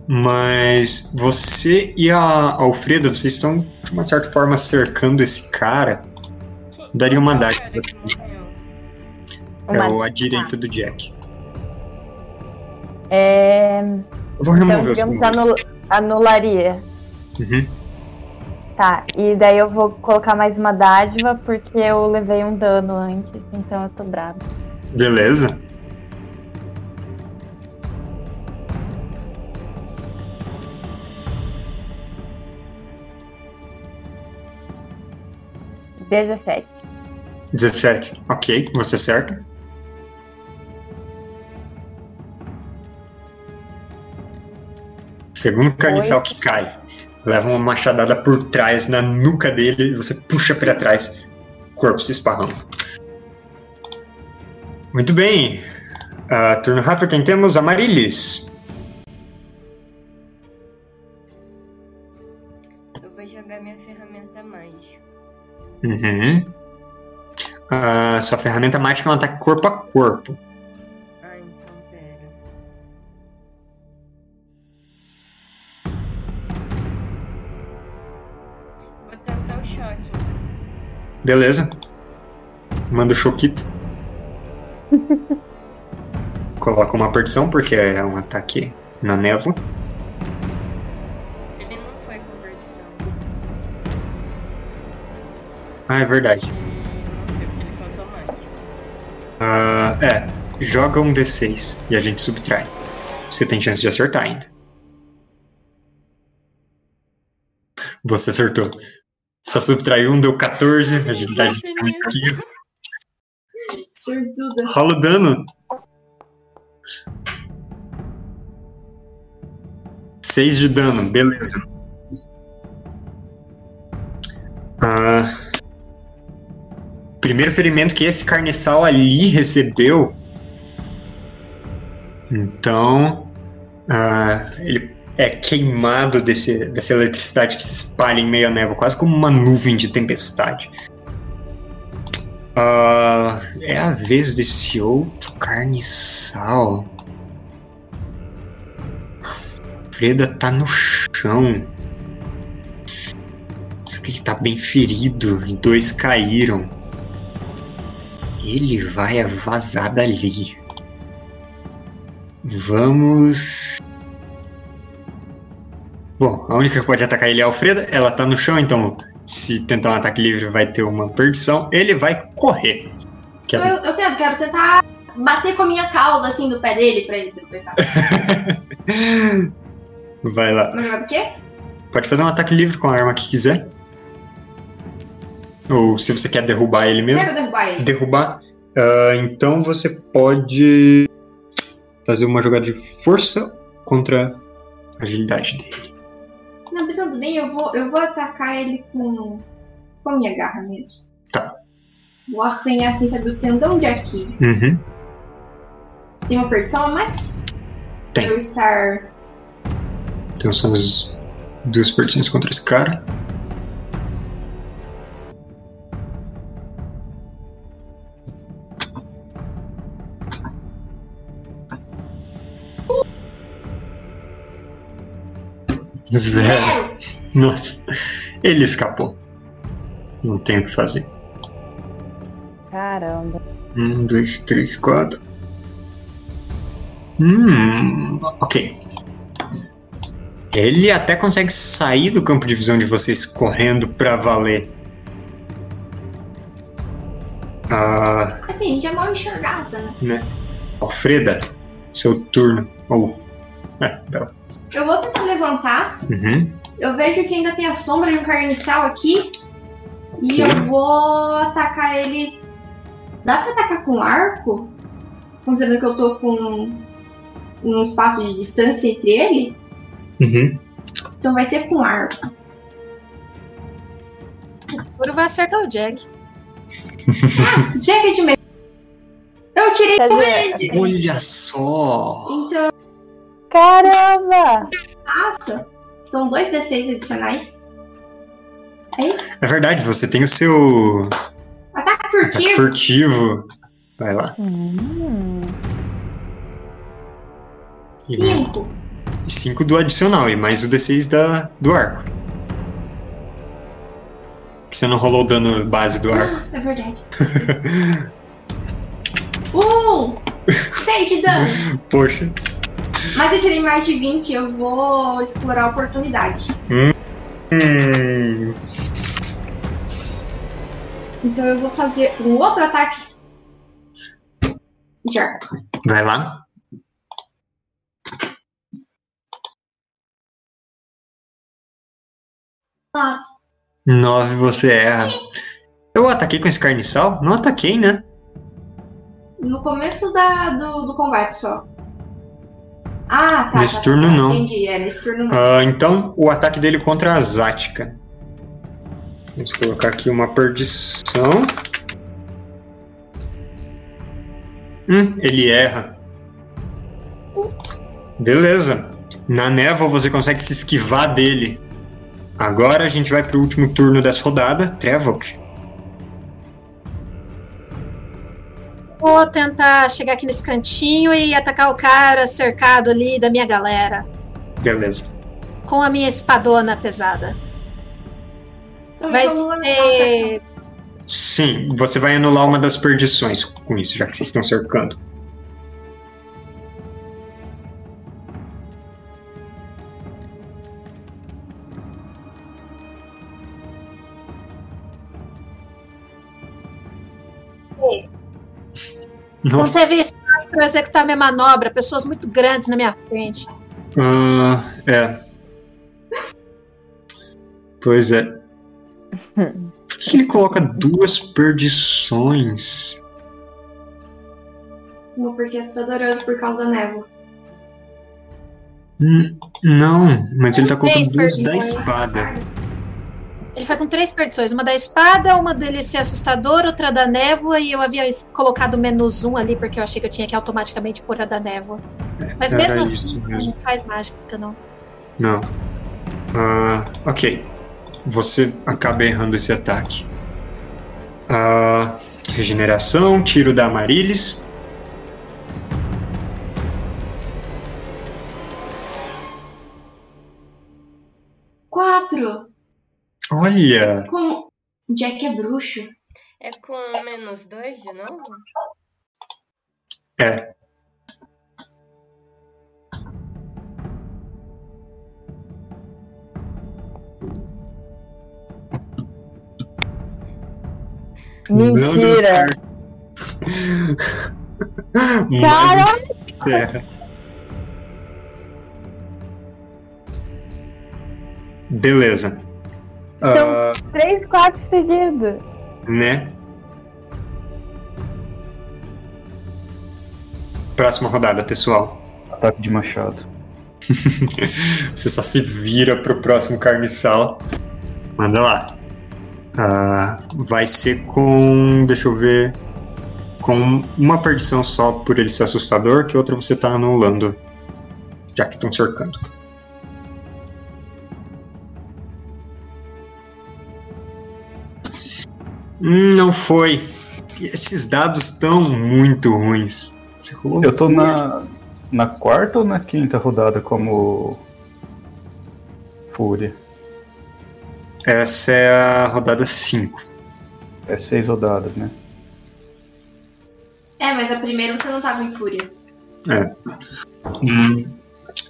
mas você e a Alfreda, vocês estão de uma certa forma cercando esse cara. Daria uma dádiva. É o à direita do Jack. É, Eu vou então, remover os digamos, números. anul- anularia. Uhum. Tá, e daí eu vou colocar mais uma dádiva porque eu levei um dano antes, então eu tô brava. Beleza. Dezessete. 17. Ok, você acerta. Segundo carniçal que cai, leva uma machadada por trás na nuca dele e você puxa para trás, o corpo se esparrama. Muito bem. Uh, turno rápido, quem temos? Amarilis. Eu vou jogar minha ferramenta mágica. Uhum. Uh, sua ferramenta mágica é um ataque corpo a corpo. Beleza. Manda o choquito. (laughs) Coloca uma perdição, porque é um ataque na névoa. Ele não foi com perdição. Ah, é verdade. Não sei porque ele foi automático. Ah, é, joga um D6 e a gente subtrai. Você tem chance de acertar ainda. Você acertou. Só subtraiu um, deu 14, agilidade de 15. Sortuda. Rola o dano. 6 de dano, beleza. Ah, primeiro ferimento que esse carniçal ali recebeu. Então. ah, ele é queimado desse, dessa eletricidade que se espalha em meio à névoa, quase como uma nuvem de tempestade. Ah, é a vez desse outro carniçal. Freda tá no chão. Ele tá bem ferido e dois caíram. Ele vai vazar dali. Vamos. Bom, a única que pode atacar ele é a Alfreda. Ela tá no chão, então se tentar um ataque livre vai ter uma perdição. Ele vai correr. Eu, Quer... eu tento- quero tentar bater com a minha cauda assim no pé dele pra ele tropeçar. (laughs) vai lá. Uma jogada o quê? Pode fazer um ataque livre com a arma que quiser. Ou se você quer derrubar ele mesmo. Quero derrubar ele. Derrubar. ah, então você pode fazer uma jogada de força contra a agilidade dele. Não, pensando bem, eu vou, eu vou atacar ele com, com a minha garra mesmo. Tá. Vou arranhar assim, sabe, o tendão de Aquiles. Uhum. Tem uma perdição a mais? Tem. Eu estar. Então são as duas perdições contra esse cara. Zero. Nossa. Ele escapou. Não tem o que fazer. Caramba. Um, dois, três, quatro. Hum, ok. Ele até consegue sair do campo de visão de vocês correndo pra valer. Ah, Assim, a gente é mal enxergada, né? Alfreda, seu turno. Ou. é, Bela. Eu vou tentar levantar. Uhum. Eu vejo que ainda tem a sombra de um carniçal aqui. E eu vou atacar ele. Dá pra atacar com arco? Considerando que eu tô com um espaço de distância entre ele. Uhum. Então vai ser com arco. O escuro vai acertar o Jack. Jack de medo. Eu tirei Quer o dizer, verde! Olha só! Então, Caramba! passa. São dois D6 adicionais. É isso? É verdade, você tem o seu Ataque ataque furtivo. furtivo. Vai lá. Hum. Cinco. E 5 do adicional, e mais o D6 da, do arco. Que você não rolou o dano base do arco. É verdade. (laughs) Um! Seis de dano. (laughs) Poxa. Mas eu tirei mais de 20, eu vou explorar a oportunidade. Hum, Então eu vou fazer um outro ataque. De arco. vai lá. Ah, Nove você erra. Eu ataquei com esse carniçal? Não ataquei, né? no começo da, do, do combate só. Ah, tá. Nesse tá, tá, turno, tá, não. Entendi, é, nesse turno não. Ah, então, o ataque dele contra a Zática. Vamos colocar aqui uma perdição. Hum, ele erra. Beleza. Na névoa você consegue se esquivar dele. Agora a gente vai pro último turno dessa rodada. Trevok. Vou tentar chegar aqui nesse cantinho e atacar o cara cercado ali da minha galera. Beleza. Com a minha espadona pesada. Então, Vai ser. Sim, você vai anular uma das perdições com isso, já que vocês estão cercando. Não Nossa. teve espaço para executar minha manobra. Pessoas muito grandes na minha frente. Ah, é. Pois é. Por que ele coloca duas perdições? Uma porque você tá adorando por causa da névoa. Hum, Não, mas ele tá colocando duas da espada. Ele foi com três perdições: uma da espada, uma dele ser assustador, outra da névoa, e eu havia colocado menos um ali porque eu achei que eu tinha que automaticamente pôr a da névoa. Mas Era mesmo assim, mesmo. não faz mágica, não. Não. Ah, ok. Você acaba errando esse ataque. Ah, regeneração, tiro da Amarilis. Quatro! Olha! Com. Jack é bruxo. É com menos dois de novo? É. Mentira. certo. (laughs) Cara, Beleza. Ah, três, quatro seguidos. né? Próxima rodada, pessoal. Ataque de machado. (laughs) Você só se vira pro próximo carniçal. Manda lá. Ah, vai ser com. Deixa eu ver. Com uma perdição só por ele ser assustador, que outra você tá anulando. Já que estão cercando. Não foi. Esses dados estão muito ruins. Você rolou Eu tô na, na quarta ou na quinta rodada como Fúria? Essa é a rodada 5. É seis rodadas, né? É, mas a primeira você não tava em fúria. Hum, Não,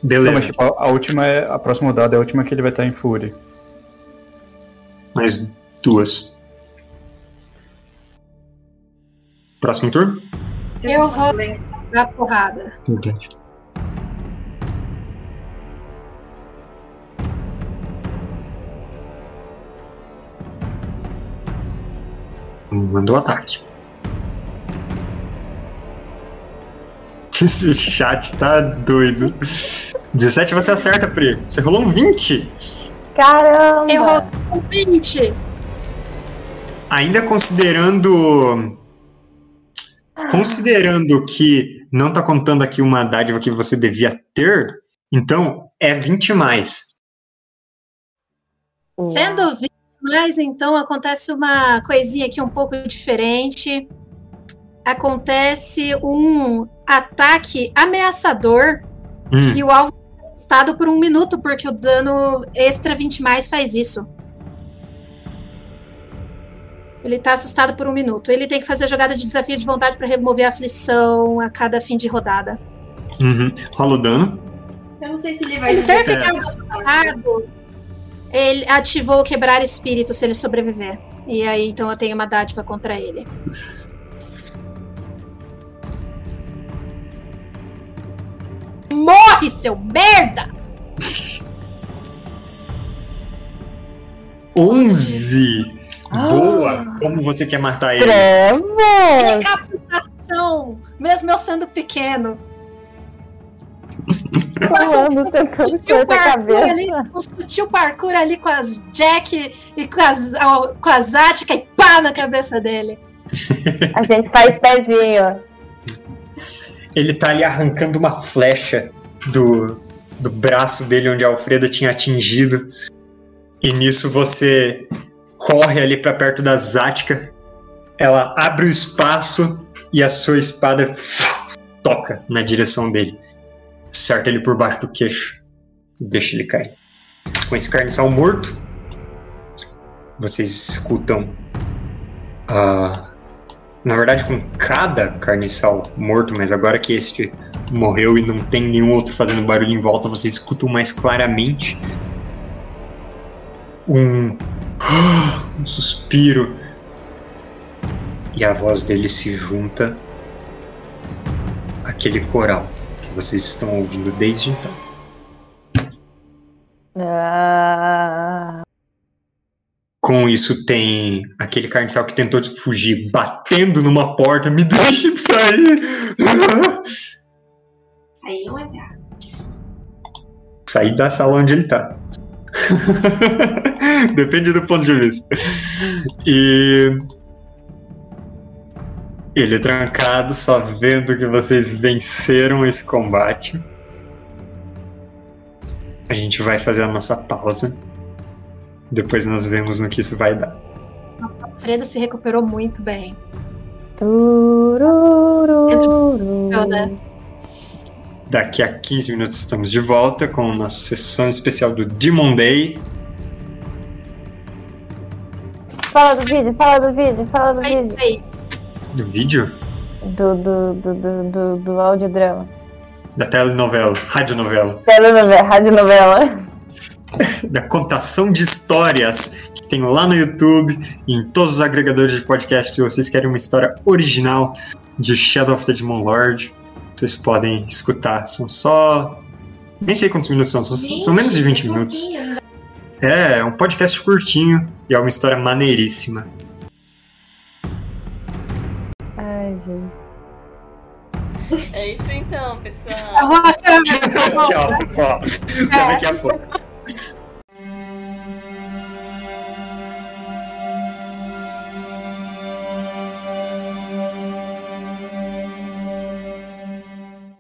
beleza. mas tipo, a, a última é. A próxima rodada é a última que ele vai estar em Fúria. Mais duas. Próximo turno? Eu vou-. Na porrada. Verdade. Mandou ataque. (laughs) Esse chat tá doido. 17 você acerta, Pri. Você rolou um 20. Caramba! Eu rolo um 20. Ainda considerando. Considerando que não tá contando aqui uma dádiva que você devia ter, então é 20 mais. Sendo 20 mais, então acontece uma coisinha aqui um pouco diferente. Acontece um ataque ameaçador Hum, e o alvo é assustado por um minuto, porque o dano extra 20 mais faz isso. Ele tá assustado por um minuto. Ele tem que fazer jogada de desafio de vontade para remover a aflição a cada fim de rodada. uhum. Rola o dano. Eu não sei se ele vai. Ele ter dizer- ficado assustado Ele ativou quebrar espírito se ele sobreviver. E aí, então eu tenho uma dádiva contra ele. Morre, seu merda! 11! Boa! Como você quer matar ele? Trevor! Decapitação! Mesmo eu sendo pequeno. Falando, tentando Sutil parkour ali, cabeça. um sutil parkour ali com as Jack e com as, com as Atica e pá na cabeça dele. A gente faz pezinho. Ele tá ali arrancando uma flecha do, do braço dele onde a Alfreda tinha atingido. E nisso você corre ali pra perto da Zática. Ela abre o espaço e a sua espada toca na direção dele. Acerta ele por baixo do queixo. E deixa ele cair. Com esse carniçal morto, vocês escutam. ah, na verdade, com cada carniçal morto, mas agora que este morreu e não tem nenhum outro fazendo barulho em volta, vocês escutam mais claramente um, um suspiro e a voz dele se junta àquele coral que vocês estão ouvindo desde então. Ah, Com isso tem aquele carniçal que tentou fugir batendo numa porta, me deixe sair! Aí não entrar. sair da sala onde ele tá. (laughs) Depende do ponto de vista. E. Ele é trancado, só vendo que vocês venceram esse combate. A gente vai fazer a nossa pausa. Depois nós vemos no que isso vai dar. Nossa, a Freda se recuperou muito bem. turururu. né? Daqui a 15 minutos estamos de volta com nossa sessão especial do Demon Day. Fala do vídeo, fala do vídeo, fala do vídeo. aí. Do vídeo? Do, do, do, do, do, do audiodrama. Da telenovela, radionovela. Telenovela, radionovela. (laughs) da contação de histórias que tem lá no YouTube e em todos os agregadores de podcast. Se vocês querem uma história original de Shadow of the Demon Lord, vocês podem escutar. São só. Nem sei quantos minutos são, são, são menos de 20 minutos. É, é um podcast curtinho e é uma história maneiríssima. Ai, gente. É isso então, pessoal. (laughs) Tchau, pessoal. Até daqui a pouco.